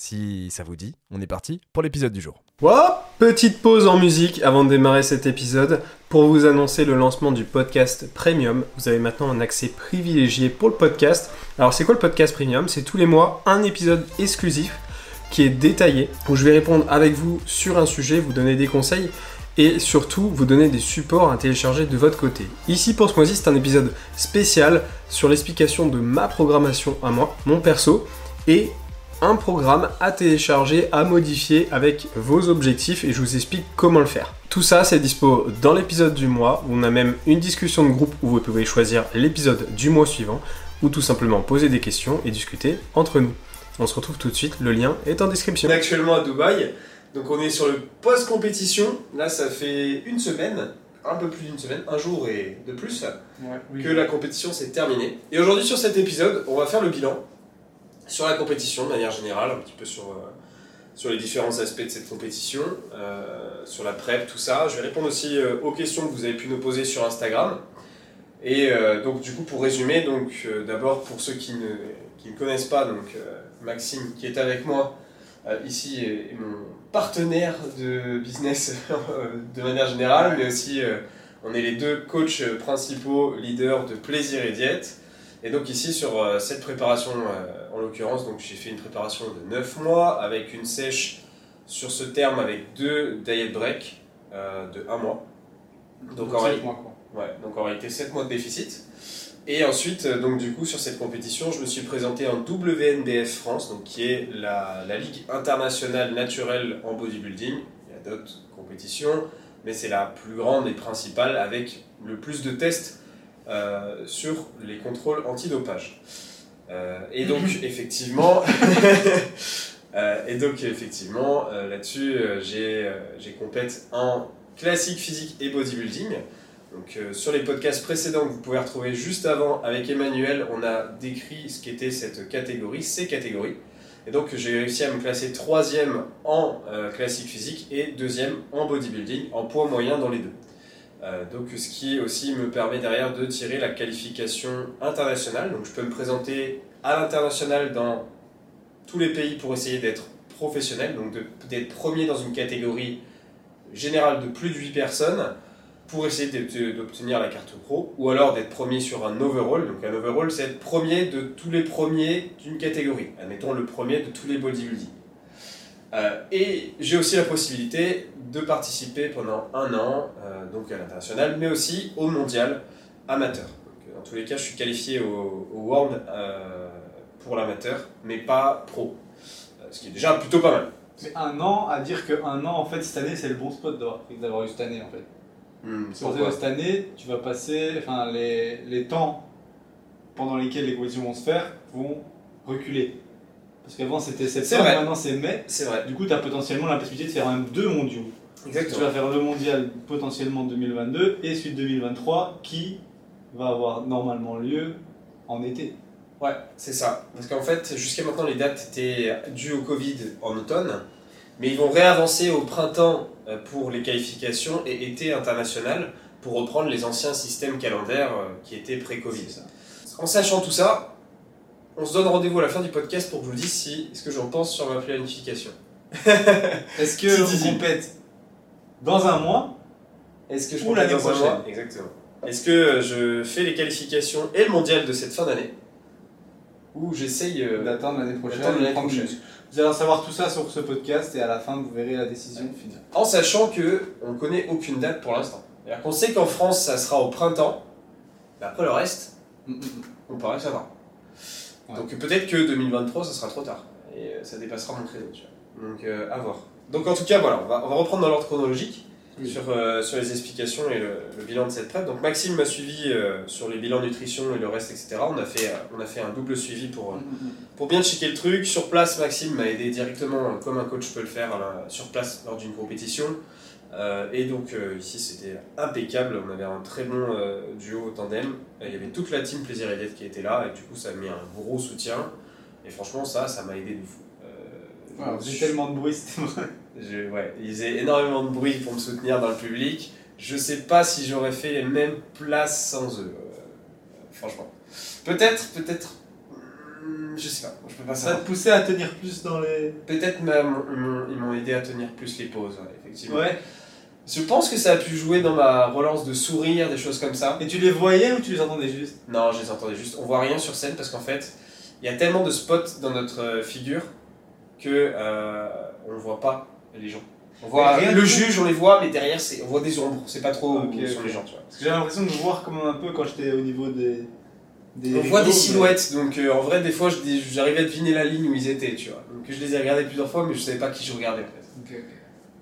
Si ça vous dit, on est parti pour l'épisode du jour. petite pause en musique avant de démarrer cet épisode pour vous annoncer le lancement du podcast Premium. Vous avez maintenant un accès privilégié pour le podcast. Alors c'est quoi le podcast Premium? C'est tous les mois un épisode exclusif qui est détaillé où je vais répondre avec vous sur un sujet, vous donner des conseils et surtout vous donner des supports à télécharger de votre côté. Ici pour ce mois-ci c'est un épisode spécial sur l'explication de ma programmation à moi, mon perso et un programme à télécharger, à modifier avec vos objectifs et je vous explique comment le faire. Tout ça, c'est dispo dans l'épisode du mois où on a même une discussion de groupe où vous pouvez choisir l'épisode du mois suivant ou tout simplement poser des questions et discuter entre nous. On se retrouve tout de suite, le lien est en description. On est actuellement à Dubaï, donc on est sur le post-compétition. Là, ça fait une semaine, un peu plus d'une semaine, un jour et de plus, que la compétition s'est terminée. Et aujourd'hui, sur cet épisode, on va faire le bilan sur la compétition de manière générale, un petit peu sur, euh, sur les différents aspects de cette compétition, euh, sur la prep, tout ça. Je vais répondre aussi euh, aux questions que vous avez pu nous poser sur Instagram. Et donc du coup pour résumer, donc d'abord pour ceux qui ne, qui ne connaissent pas, donc Maxime qui est avec moi ici est, mon partenaire de business de manière générale, mais aussi on est les deux coachs principaux leaders de plaisir et diète. Et donc ici sur euh, cette préparation euh, en l'occurrence, donc j'ai fait une préparation de 9 mois avec une sèche sur ce terme avec deux diet break euh, de 1 mois. Donc, en, réalité, ouais, donc en réalité 7 mois de déficit. Et ensuite, donc du coup, sur cette compétition, je me suis présenté en WNBF France, donc qui est la, la Ligue internationale naturelle en bodybuilding. Il y a d'autres compétitions, mais c'est la plus grande et principale avec le plus de tests euh, sur les contrôles antidopage. Euh, et donc, effectivement, euh, et donc, effectivement là-dessus, j'ai, j'ai complète en classique physique et bodybuilding. Donc, sur les podcasts précédents que vous pouvez retrouver juste avant avec Emmanuel, on a décrit ce qu'était cette catégorie, ces catégories. Et donc j'ai réussi à me classer troisième en classique physique et deuxième en bodybuilding, en poids moyen dans les deux. Euh, donc, ce qui aussi me permet derrière de tirer la qualification internationale. Donc, je peux me présenter à l'international dans tous les pays pour essayer d'être professionnel, donc d'être premier dans une catégorie générale de plus de 8 personnes pour essayer d'obtenir la carte pro, ou alors d'être premier sur un overall. Donc un overall, c'est être premier de tous les premiers d'une catégorie. Admettons le premier de tous les bodybuilding. Euh, et j'ai aussi la possibilité de participer pendant un an euh, donc à l'international, mais aussi au mondial amateur. Donc, dans tous les cas, je suis qualifié au, World euh, pour l'amateur, mais pas pro. ce qui est déjà plutôt pas mal. Mais un an, à dire qu'un an, en fait, cette année, c'est le bon spot d'avoir eu cette année, en fait. Hmm, cette année, tu vas passer, enfin, les, les temps pendant lesquels les compétitions vont se faire vont reculer. Parce qu'avant c'était septembre, maintenant c'est mai. C'est vrai. Du coup, tu as potentiellement la possibilité de faire même deux mondiaux. Exactement. Tu vas faire le mondial potentiellement 2022 et celui 2023 qui va avoir normalement lieu en été. Ouais, c'est ça. Parce qu'en fait, jusqu'à maintenant, les dates étaient dues au Covid en automne, mais ils vont réavancer au printemps euh, pour les qualifications et été international pour reprendre les anciens systèmes calendaires euh, qui étaient pré-Covid. En sachant tout ça, on se donne rendez-vous à la fin du podcast pour que je vous dise si, ce que j'en pense sur ma planification. Est-ce que on compète dans un mois? Est-ce que je l'année prochaine Exactement. Est-ce que je fais les qualifications et le mondial de cette fin d'année? Ou j'essaye euh, d'attendre l'année prochaine, Vous allez en savoir tout ça sur ce podcast et à la fin vous verrez la décision finale. En sachant que on connaît aucune date pour l'instant. C'est-à-dire qu'on sait qu'en France ça sera au printemps, mais après le reste, mm, mm, mm. on paraît Donc peut-être que 2023, ça sera trop tard. Et euh, ça dépassera mon créneau. Donc euh, à voir. Donc en tout cas, voilà, on va, on va reprendre dans l'ordre chronologique. sur, euh, sur les explications et le, bilan de cette prep. Donc Maxime m'a suivi sur les bilans nutrition et le reste, etc. On a fait, on a fait un double suivi pour, mm, mm, mm. pour bien checker le truc. Sur place, Maxime m'a aidé directement, comme un coach peut le faire, sur place lors d'une compétition. Et donc ici c'était impeccable, on avait un très bon duo au tandem. Il y avait toute la team Plaisir et qui était là et du coup ça a mis un gros soutien. Et franchement ça, ça m'a aidé de fou. J'ai tellement de bruit, c'était vrai. Je, ouais, ils faisaient énormément de bruit pour me soutenir dans le public. Je sais pas si j'aurais fait les mêmes places sans eux. Euh, franchement. Peut-être, peut-être. Hmm, je sais pas. Je peux pas Ça te poussait à tenir plus dans les. Peut-être même ils m'ont aidé à tenir plus les pauses, effectivement. Ouais. Je pense que ça a pu jouer dans ma relance de sourire, des choses comme ça. Et tu les voyais ou tu les entendais juste? Non, je les entendais juste. On voit rien sur scène parce qu'en fait, il y a tellement de spots dans notre euh, figure que euh, on ne voit pas les gens. On voit le juge, on les voit, mais derrière, on voit des ombres. C'est pas trop okay, sur les gens, tu vois. Parce que j'ai l'impression de voir comme un peu quand j'étais au niveau des. On voit des silhouettes, donc euh, en vrai, des fois, j'arrivais à deviner la ligne où ils étaient, tu vois. Donc je les ai regardés plusieurs fois, mais je savais pas qui je regardais en fait.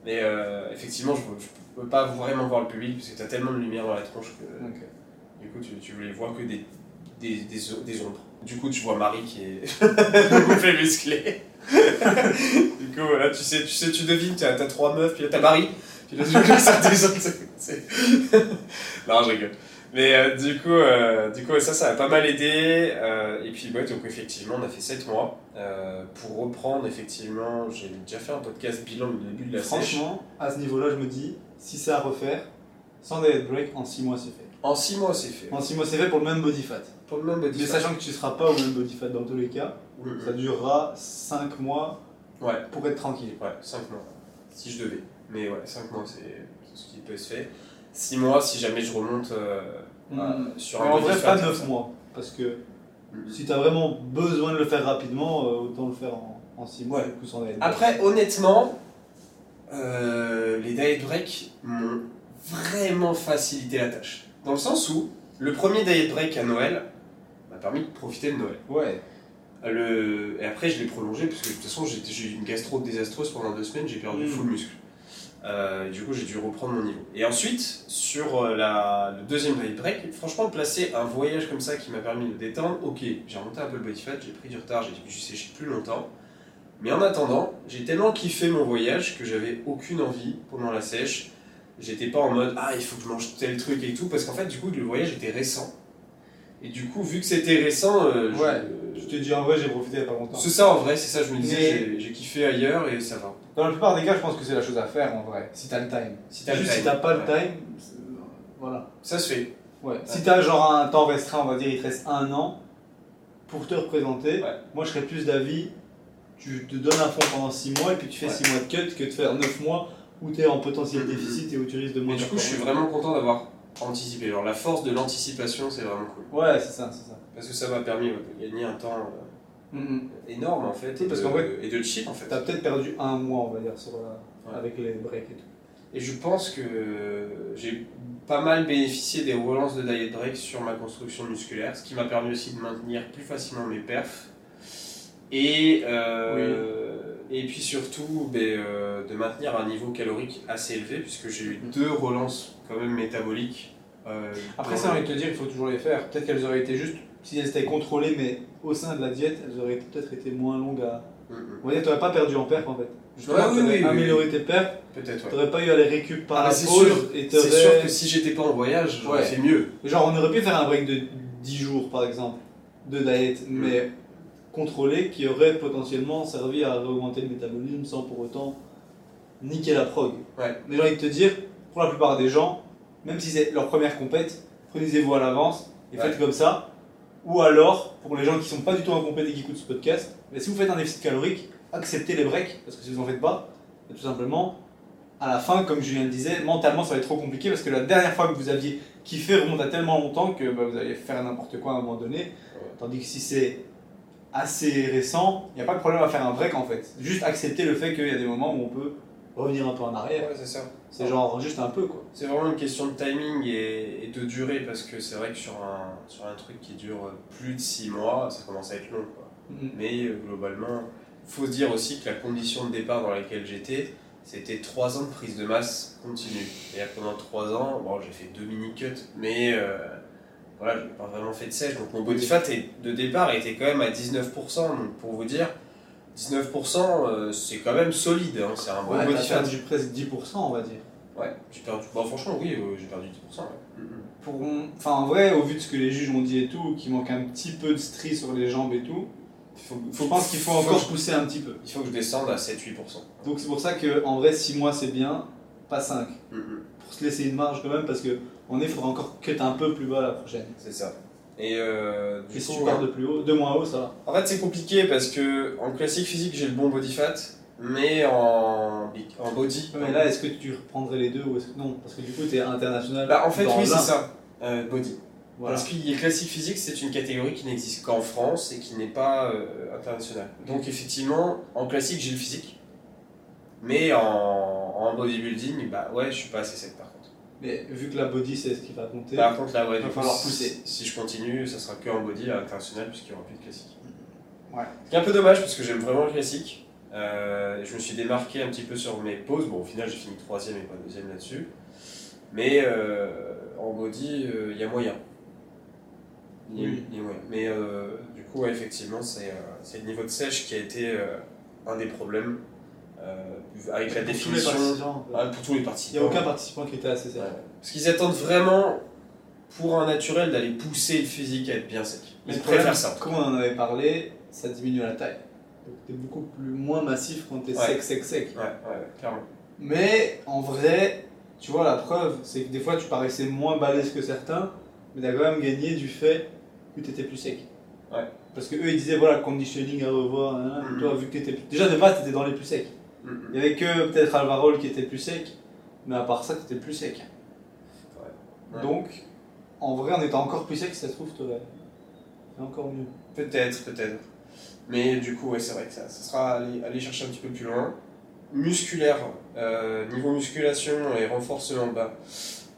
Mais euh, effectivement, je, je peux pas vraiment voir le public parce que tu as tellement de lumière dans la tronche que. Du coup, tu, tu les vois que des, des, des, des ombres. Du coup, tu vois Marie qui est beaucoup fait musclé. du coup, voilà, tu sais, tu, sais, tu devines, tu as, trois meufs, puis là t'as Marie, puis là tu Non, je rigole. Mais euh, du coup, euh, du coup ça, ça a pas mal aidé. Euh, et puis, ouais, donc effectivement, on a fait 7 mois. pour reprendre, effectivement, j'ai déjà fait un podcast bilan au début de la Franchement, à ce niveau-là, je me dis, si c'est à refaire, sans diet break, en 6 mois, c'est fait. En 6 mois, c'est fait. En 6 mois, c'est fait pour le même body fat. Pour le même body Mais sachant que tu ne seras pas au même body fat dans tous les cas, ça durera 5 mois ouais. pour être tranquille. Ouais, 5 mois. Si je devais. Mais ouais, 5 mois, c'est ce qui peut se faire. 6 mois, si jamais je remonte euh, mm. sur un En vrai, pas 9 mois. Parce que mm. si tu as vraiment besoin de le faire rapidement, euh, autant le faire en, 6 mois. Après, honnêtement, euh, les diet breaks m'ont vraiment facilité la tâche. Dans le sens où le premier diet break à Noël m'a permis de profiter de Noël. Ouais. Le... Et après, je l'ai prolongé parce que de toute façon, j'ai eu une gastro désastreuse pendant deux semaines, j'ai perdu mmh. full muscle. Euh, du coup, j'ai dû reprendre mon niveau. Et ensuite, sur euh, la, le deuxième diet break, franchement, placer un voyage comme ça qui m'a permis de détendre, ok, j'ai remonté un peu le body fat, j'ai pris du retard, j'ai dû sécher plus longtemps. Mais en attendant, j'ai tellement kiffé mon voyage que j'avais aucune envie pendant la sèche J'étais pas en mode ah il faut que je mange tel truc et tout parce qu'en fait du coup le voyage était récent. Et du coup vu que c'était récent, euh, ouais. je, te dis en vrai j'ai profité il y a pas longtemps. C'est ça en vrai, c'est ça je me disais j'ai kiffé ailleurs et ça va. Dans la plupart des cas je pense que c'est la chose à faire en vrai si t'as le time. Si t'as si t'as pas le time, voilà. Ça se fait. Ouais. Si t'as genre un temps restreint on va dire il te reste un an pour te représenter, moi je serais plus d'avis tu te donnes un fond pendant 6 mois et puis tu fais 6 mois de cut que de faire 9 mois où tu es en potentiel déficit et où tu risques de moins. du coup, je suis vraiment content d'avoir anticipé. Genre, la force de l'anticipation, c'est vraiment cool. Ouais, c'est ça, c'est ça. Parce que ça m'a permis de gagner un temps euh, mm-hmm. énorme en fait. Et, parce de, fait, et de en fait. T'as peut-être perdu un mois, on va dire, sur avec les breaks et tout. Et je pense que j'ai pas mal bénéficié des relances de diet break sur ma construction musculaire, ce qui m'a permis aussi de maintenir plus facilement mes perfs. Et euh, et puis surtout ben, euh, de maintenir un niveau calorique assez élevé, puisque j'ai eu deux relances quand même métaboliques. Euh, Après, ça, j'ai envie de te dire, il faut toujours les faire. Peut-être qu'elles auraient été juste, si elles étaient contrôlées, mais au sein de la diète, elles auraient peut-être été moins longues à. Mm, mm. On va dire, tu n'aurais pas perdu en perf en fait. Justement, tu aurais amélioré tes perfs. Peut-être. Tu n'aurais pas eu à les récup par ah, la C'est sûr, sûr que si j'étais pas en voyage, j'aurais fait mieux. Genre, on aurait pu faire un break de 10 jours par exemple, de diète, mm. mais contrôlé qui aurait potentiellement servi à augmenter le métabolisme sans pour autant niquer la prog. Ouais. Mais j'ai envie de te dire, pour la plupart des gens, même si c'est leur première compète, prenez-vous à l'avance et faites comme ça. Ou alors, pour les gens qui sont pas du tout en compète et qui écoutent ce podcast, mais si vous faites un déficit calorique, acceptez les breaks, parce que si vous en faites pas, tout simplement, à la fin, comme Julien le disait, mentalement ça va être trop compliqué parce que la dernière fois que vous aviez kiffé remonte à tellement longtemps que bah, vous allez faire n'importe quoi à un moment donné. Tandis que si c'est assez récent, il n'y a pas de problème à faire un break en fait. Juste accepter le fait qu'il y a des moments où on peut revenir un peu en arrière. Ouais, c'est ça. C'est genre juste un peu quoi. C'est vraiment une question de timing et, de durée parce que c'est vrai que sur un, sur un truc qui dure plus de 6 mois, ça commence à être long quoi. Mm-hmm. Mais euh, globalement, il faut se dire aussi que la condition de départ dans laquelle j'étais, c'était 3 ans de prise de masse continue. Et pendant 3 ans, bon, j'ai fait deux mini-cuts, mais euh, voilà, j'ai pas vraiment fait de sèche. Donc mon body fat de départ était quand même à 19%. Donc pour vous dire, 19%, euh, c'est quand même solide. Hein, c'est un bon body fat. perdu presque 10%, on va dire. Ouais, j'ai perdu. Bon, franchement, oui, euh, j'ai perdu 10%. Pour, enfin, en vrai, au vu de ce que les juges ont dit et tout, qu'il manque un petit peu de stri sur les jambes et tout, faut, je pense qu'il faut encore pousser un petit peu. Il faut que je descende à 7-8%. Donc c'est pour ça qu'en vrai, 6 mois c'est bien, pas 5. Pour se laisser une marge quand même, parce que on est, il faudra encore cut un peu plus bas la prochaine. C'est ça. Et, euh, du si tu pars de plus haut, de moins haut, ça va. En fait, c'est compliqué parce que en classique physique, j'ai le bon body fat, mais en, en body. mais là, est-ce que tu reprendrais les deux ou est-ce que non Parce que du coup, tu es international. Bah, en fait, oui, c'est ça. Euh, body. Parce que le classique physique, c'est une catégorie qui n'existe qu'en France et qui n'est pas euh, internationale. Donc effectivement, en classique, j'ai le physique. Mais en, en, bodybuilding, bah ouais, je suis pas assez sec par contre. Mais vu que la body, c'est ce qui va compter, par contre, là, ouais, il va falloir pousser. Si je continue, ça sera que en body à international puisqu'il n'y aura plus de classique. Ouais. C'est un peu dommage parce que j'aime vraiment le classique. Euh, je me suis démarqué un petit peu sur mes pauses. Bon, au final, j'ai fini troisième et pas deuxième là-dessus. Mais euh, en body, il y a moyen. Oui. Mais euh, du coup, effectivement, c'est euh, le niveau de sèche qui a été euh, un des problèmes. Avec la définition. pour tous les participants. Il n'y a aucun participant qui était assez sec. Parce qu'ils attendent vraiment, pour un naturel, d'aller pousser le physique à être bien sec. Ils préfèrent ça. Comme on en avait parlé, ça diminue la taille. Donc tu es beaucoup plus, moins massif quand tu es sec, sec, sec. Ouais, ouais, clairement. Mais en vrai, tu vois, la preuve, c'est que des fois tu paraissais moins balèze que certains, mais tu as quand même gagné du fait tu étais plus sec. Ouais. Parce que eux ils disaient voilà, conditioning à revoir. Hein, mm-hmm. Toi, vu que tu étais. Déjà de base, tu étais dans les plus secs. Il y avait que peut-être Alvarol qui était plus sec, mais à part ça, tu étais plus sec. Ouais. Donc, en vrai, en étant encore plus sec, si ça se trouve, tu C'est encore mieux. Peut-être, peut-être. Mais du coup, ouais, c'est vrai que ça, ça sera aller, aller, chercher un petit peu plus loin. Musculaire, euh, niveau musculation et renforcement bas.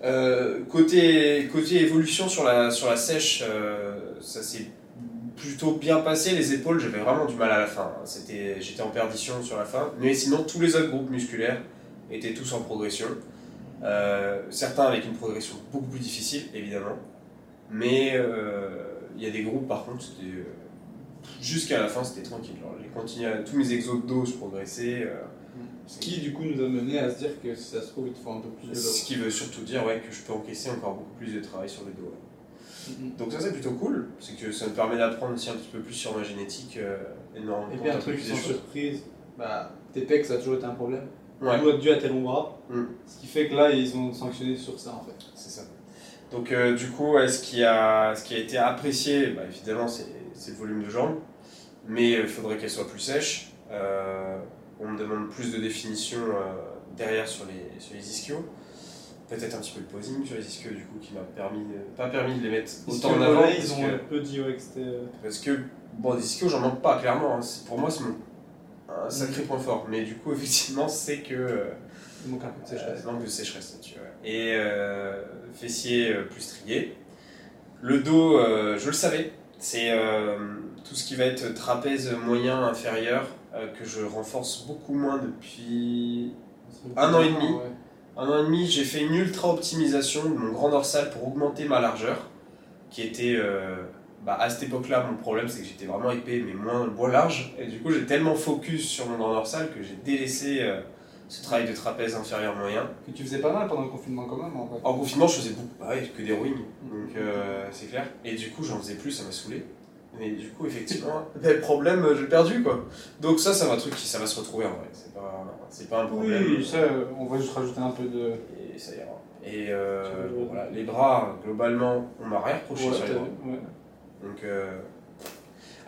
Euh, côté, côté évolution sur la, sur la sèche, euh, ça s'est plutôt bien passé. Les épaules, j'avais vraiment du mal à la fin. C'était, j'étais en perdition sur la fin. Mais sinon, tous les autres groupes musculaires étaient tous en progression. Euh, certains avec une progression beaucoup plus difficile, évidemment. Mais il y a des groupes, par contre, jusqu'à la fin, c'était tranquille. les tous mes exos de dos, je progressais. Ce qui du coup nous a mené à se dire que si ça se trouve il te faut un peu plus de dos. Ce qui veut surtout dire ouais, que je peux encaisser encore beaucoup plus de travail sur le dos. Donc ça c'est plutôt cool, c'est que ça me permet d'apprendre aussi un petit peu plus sur ma génétique euh, et Et puis un truc sans surprise, bah, tes pecs ça a toujours été un problème. Ouais. être dû à tes longs bras. Mm. Ce qui fait que là ils ont sanctionné sur ça en fait. C'est ça. Donc euh, du coup ce, qui a, ce qui a été apprécié, bah, évidemment c'est le volume de jambes, mais il faudrait qu'elle soit plus sèche. Euh, on me demande plus de définition euh, derrière sur les, sur les ischios. Peut-être un petit peu de posing sur les ischios, du coup, qui m'a permis, pas permis de les mettre autant en avant. Ils ont un peu c'était. Euh, parce que, bon, des ischios, j'en manque pas, clairement. Hein. Pour moi, c'est un sacré point fort. Mais du coup, effectivement, c'est que. Euh, il manque un peu de sécheresse. manque de sécheresse Et fessier plus strié. Le dos, je le savais. C'est tout ce qui va être trapèze moyen, inférieur euh, que je renforce beaucoup moins depuis un an et demi. Un an et demi, j'ai fait une ultra optimisation de mon grand dorsal pour augmenter ma largeur, qui était euh, bah, à cette époque-là, mon problème c'est que j'étais vraiment épais mais moins, moins large. Et du coup, j'ai tellement focus sur mon grand dorsal que j'ai délaissé euh, ce travail de trapèze inférieur moyen. Que tu faisais pas mal pendant le confinement quand même en fait. En confinement, je faisais beaucoup, bah que des rowing, donc c'est clair. Et du coup, j'en faisais plus, ça m'a saoulé. Mais du coup, effectivement, problème, j'ai perdu quoi. Donc ça, c'est un truc qui ça va se retrouver en vrai. C'est pas, c'est pas un problème. Oui, ça, on va juste rajouter un peu de. Et ça ira. Et euh, voilà, les bras, globalement, on m'a rien reproché sur les bras. Donc euh,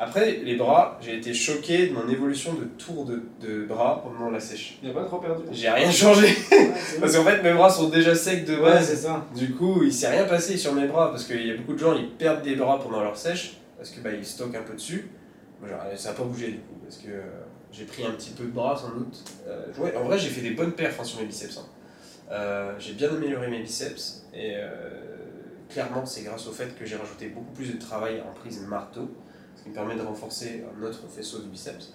après, les bras, j'ai été choqué de mon évolution de tour de, de bras pendant la sèche. Il a pas trop perdu. J'ai rien changé. parce qu'en fait, mes bras sont déjà secs de base. Ouais, c'est ça. Du coup, il s'est rien passé sur mes bras parce qu'il y a beaucoup de gens, ils perdent des bras pendant leur sèche parce que bah, il stocke un peu dessus. ça n'a pas bougé du coup, parce que euh, j'ai pris un petit peu de bras sans doute. Euh, en vrai, j'ai fait des bonnes perfs hein, sur mes biceps. Hein. Euh, j'ai bien amélioré mes biceps et clairement, c'est grâce au fait que j'ai rajouté beaucoup plus de travail en prise marteau, ce qui me permet de renforcer un autre faisceau du biceps.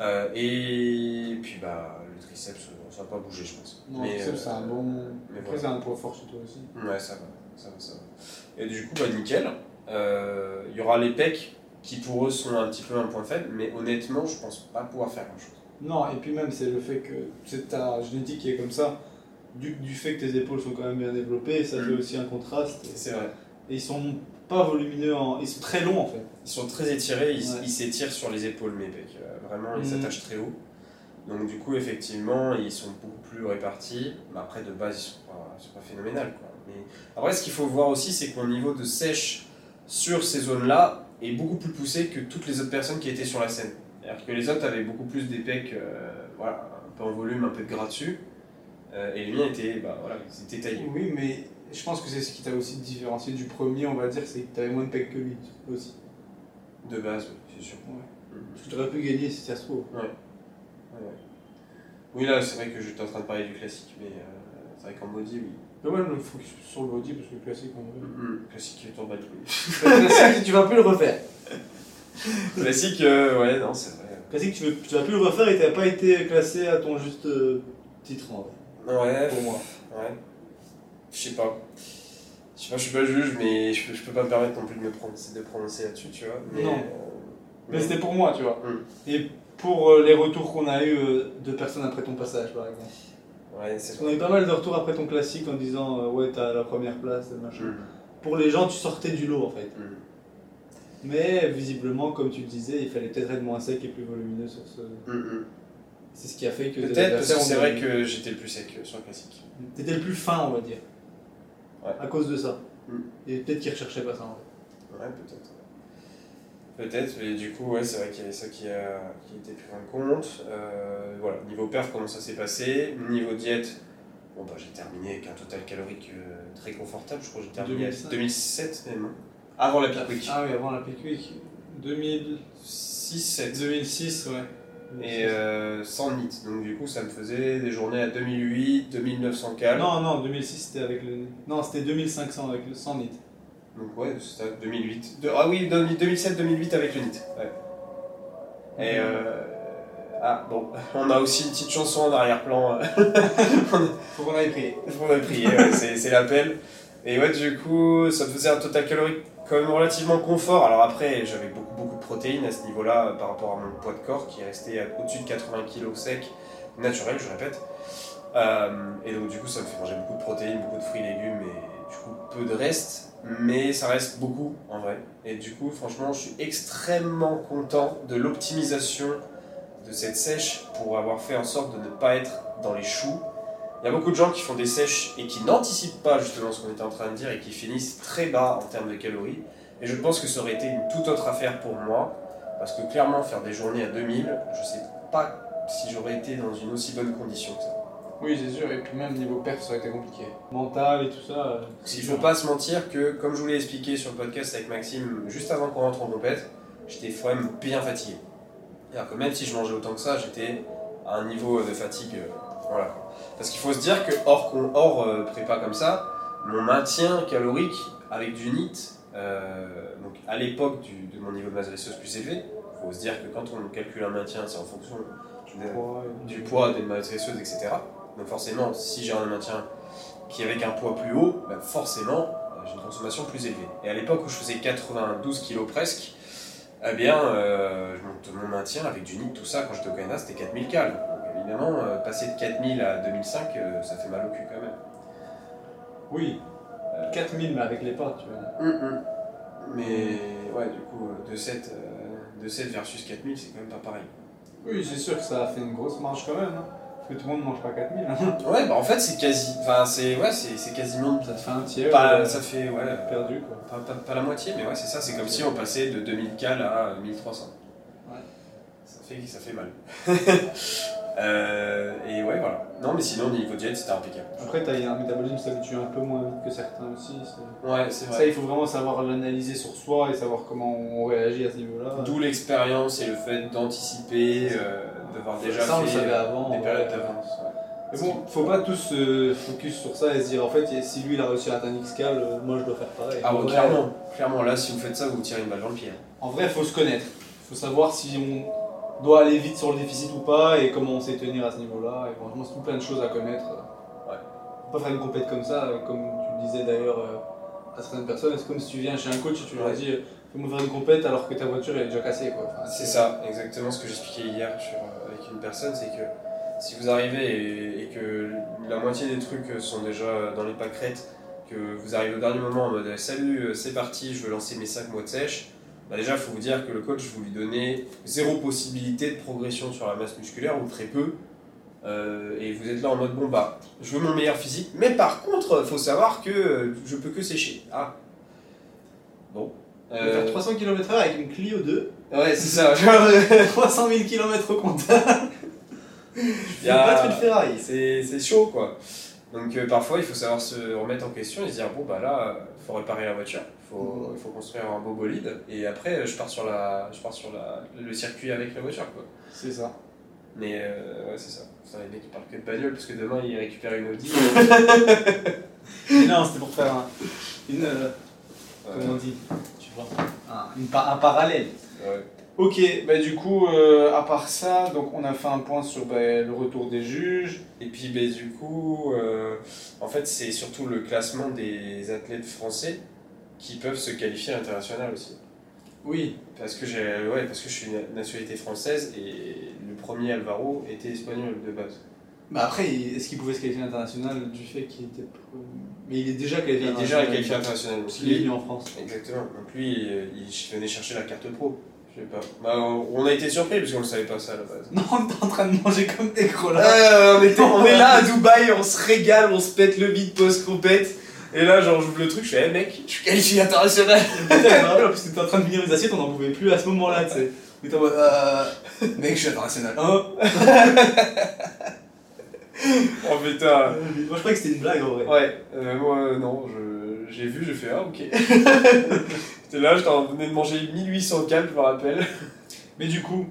Euh, et puis bah, le triceps, ça va pas bouger, je pense. Non, le triceps, c'est un bon. Mais Après, c'est un point fort chez toi aussi. Ouais, ça va, ça va, ça va. Et du coup, bah nickel. Il y aura les pecs qui pour eux sont un petit peu un point faible, mais honnêtement, je pense pas pouvoir faire grand chose. Non, et puis même, c'est le fait que c'est ta génétique qui est comme ça, du, du, fait que tes épaules sont quand même bien développées, ça fait mm. aussi un contraste. C'est vrai. Et ils sont pas volumineux, ils sont très longs en fait. Ils sont très étirés, ils s'étirent sur les épaules, mes pecs. Euh, vraiment, ils mm. s'attachent très haut. Donc du coup, effectivement, ils sont beaucoup plus répartis. Mais après, de base, ils sont pas, sont pas phénoménales. Quoi. Mais après, ce qu'il faut voir aussi, c'est qu'au niveau de sèche sur ces zones-là est beaucoup plus poussé que toutes les autres personnes qui étaient sur la scène. C'est-à-dire que les autres avaient beaucoup plus des pecs, euh, voilà, un peu en volume, un peu de gras dessus. Euh, et les miens étaient, bah, voilà, ils étaient taillés. Oui, mais je pense que c'est ce qui t'a aussi différencié du premier, on va dire, c'est que tu avais moins de pecs que lui aussi. De base, oui, c'est sûr. Ouais. Que tu aurais pu gagner si ça se trouve. Ouais. ouais. Oui, là, c'est vrai que j'étais en train de parler du classique, mais euh, c'est vrai qu'en body, oui. Mais ouais, il faut sur le body parce que le classique, on veut. Mm -hmm. Classique, tu en bats classique, tu vas plus le refaire. classique, euh, ouais, non, c'est vrai. Classique, tu, veux, tu vas plus le refaire et tu n'as pas été classé à ton juste euh, titre en vrai. Ouais. Pour moi. Ouais. Je sais pas. Je sais pas, je suis pas juge, mais je peux, je peux pas me permettre non plus de me prononcer, de prononcer là-dessus, tu vois. Mais, non. Euh, mais, c'était pour moi, tu vois. Mm. Et pour euh, les retours qu'on a eu de personnes après ton passage, par exemple. Ouais, On a eu pas mal de retours après ton classique en disant ouais, t'as la première place, machin. Mm. Pour les gens, tu sortais du lot en fait. Mm. Mais visiblement, comme tu le disais, il fallait peut-être être moins sec et plus volumineux sur ce. C'est ce qui a fait que. Peut-être parce que c'est vrai que j'étais le plus sec sur le classique. T'étais le plus fin, on va dire. Ouais. À cause de ça. Et peut-être qu'ils recherchaient pas ça en fait. Ouais, peut-être. Peut-être, mais du coup, ouais, c'est vrai qu'il y avait ça qui, a, qui était pris en compte. Euh, voilà, niveau perf, comment ça s'est passé? Niveau diète, bon, bah, j'ai terminé avec un total calorique euh, très confortable. Je crois que j'ai terminé à 2007 même. Hein. Avant la Peak Week. Ah oui, avant la Peak Week. 2006, 7. 2006, ouais. Et euh, sans NIT. Donc du coup, ça me faisait des journées à 2008, 2900 cal. Non, non, 2006 c'était avec le. Non, c'était 2500 avec le sans NIT. Donc ouais, c'était 2008. Ah oui, 2007-2008 avec le NIT. Ouais. Et euh... Ah bon, on a aussi une petite chanson en arrière-plan. Faut qu'on aille prier. Faut qu'on aille prier, ouais, c'est l'appel. Et ouais, du coup, ça me faisait un total calorique quand même relativement confort. Alors après, j'avais beaucoup, beaucoup de protéines à ce niveau-là par rapport à mon poids de corps qui est resté au-dessus de 80 kg sec, naturel, je répète. Euh, et donc, du coup, ça me fait manger beaucoup de protéines, beaucoup de fruits et légumes et du coup, peu de reste. Mais ça reste beaucoup en vrai. Et du coup, franchement, je suis extrêmement content de l'optimisation de cette sèche pour avoir fait en sorte de ne pas être dans les choux il y a beaucoup de gens qui font des sèches et qui n'anticipent pas justement ce qu'on était en train de dire et qui finissent très bas en termes de calories. Et je pense que ça aurait été une toute autre affaire pour moi, parce que clairement faire des journées à 2000, je sais pas si j'aurais été dans une aussi bonne condition que ça. Oui, c'est sûr, et puis même niveau perf, ça aurait été compliqué. Mental et tout ça. Euh, Il faut pas se mentir que, comme je vous l'ai expliqué sur le podcast avec Maxime, juste avant qu'on rentre en compète, j'étais quand même bien fatigué. Alors que même si je mangeais autant que ça, j'étais à un niveau de fatigue. Euh, voilà. Parce qu'il faut se dire que hors, hors euh, prépa comme ça, mon maintien calorique avec du NIT, euh, donc à l'époque de mon niveau de masse graisseuse plus élevé, il faut se dire que quand on calcule un maintien, c'est en fonction du poids, des masses graisseuses, etc. Donc forcément, si j'ai un maintien qui est avec un poids plus haut, ben forcément, euh, j'ai une consommation plus élevée. Et à l'époque où je faisais 92 kg presque, eh bien, mon maintien avec du NIT, tout ça, quand j'étais au Canada, c'était 4000 calories évidemment, euh, passer de 4000 à 2005, euh, ça fait mal au cul quand même. Oui, 4000 mais avec les potes, tu vois. Hum, hum. Mais ouais, du coup, 2,7 euh, versus 4000, c'est quand même pas pareil. Oui, c'est sûr que ça a fait une grosse marge quand même. Hein. Parce que tout le monde ne mange pas 4000. Hein. ouais, bah en fait, c'est quasi. Enfin, c'est ouais, c'est quasiment. Ça fait un tiers. ça fait, ouais. Perdu, quoi. Pas, pas, la moitié, mais ouais, c'est ça. C'est comme si on passait de 2000 cal à 1300. Ouais. Ça fait, ça fait mal. Euh, et ouais, voilà. Non, mais sinon, niveau jet, c'était impeccable. Après, tu as un métabolisme qui s'habitue un peu moins vite que certains aussi. Ouais, c'est vrai. Ça, il faut vraiment savoir l'analyser sur soi et savoir comment on réagit à ce niveau-là. D'où l'expérience et le fait d'anticiper, euh, d'avoir déjà ça, fait avant, des périodes d'avance. Mais bon, faut pas tous se focus sur ça et se dire en fait, si lui il a réussi à atteindre X-Cal, euh, moi je dois faire pareil. Ah, bon, clairement. Clairement, là, si vous faites ça, vous tirez une balle dans le pied. En vrai, il faut se connaître. Il faut savoir si on doit aller vite sur le déficit ou pas et comment on sait tenir à ce niveau-là. Et franchement, c'est tout plein de choses à connaître. Ouais. Faut pas faire une compète comme ça, comme tu disais d'ailleurs à certaines personnes. C'est comme si tu viens chez un coach et tu leur dis fais-moi faire une compète alors que ta voiture est déjà cassée. Quoi. c'est ça, exactement ce que j'expliquais hier une personne c'est que si vous arrivez et, que la moitié des trucs sont déjà dans les pâquerettes, que vous arrivez au dernier moment en mode salut, c'est parti, je veux lancer mes 5 mois de sèche, bah déjà il faut vous dire que le coach, vous lui donnez zéro possibilité de progression sur la masse musculaire ou très peu. Euh, et vous êtes là en mode bon bah je veux mon meilleur physique, mais par contre il faut savoir que je peux que sécher. Ah bon. Euh... Faire 300 km/h avec une Clio 2. Ouais, c'est ça. 300 000 km au compteur. Il pas de Ferrari. C'est chaud quoi. Donc euh, parfois il faut savoir se remettre en question et se dire bon bah là il faut réparer la voiture, il faut, il faut construire un beau bolide et après je pars sur, la, je pars sur la, le circuit avec la voiture quoi. C'est ça. Mais euh, ouais c'est ça. C'est les mecs qui parlent que de bagnole parce que demain ils récupèrent une Audi. non c'était pour faire un, une... Euh, comment on dit Un, parallèle. Ouais. Ok, bah du coup, euh, à part ça, donc on a fait un point sur bah, le retour des juges. Et puis bah, du coup, euh, en fait, c'est surtout le classement des athlètes français qui peuvent se qualifier à l'international aussi. Oui. Parce que, j'ai, ouais, parce que je suis une nationalité française et le premier Alvaro était espagnol de base. Mais après, est-ce qu'il pouvait se qualifier à l'international du fait qu'il était. Mais il est déjà qualifié Il est déjà qualifié international. Il est venu en France. Exactement. Donc lui, il venait chercher la carte pro. Je sais pas. Bah, on a été surpris parce qu'on ne savait pas ça à la base. Non, on est en train de manger comme des gros là. on, on est là à Dubaï, on se régale, on se pète le beat post-compète. Et là, genre, j'ouvre le truc, je fais, hey, mec, je suis qualifié international. en plus, t'étais en train de finir les assiettes, on n'en pouvait plus à ce moment-là, tu sais. Mais t'es en mode, euh, mec, je suis international. Hein? oh putain. Moi, je croyais que c'était une blague en vrai. Ouais, euh, moi, non, j'ai vu, j'ai fait, ah, ok. C'était là, j'étais en train de manger 1800 cales, je me rappelle. Mais du coup,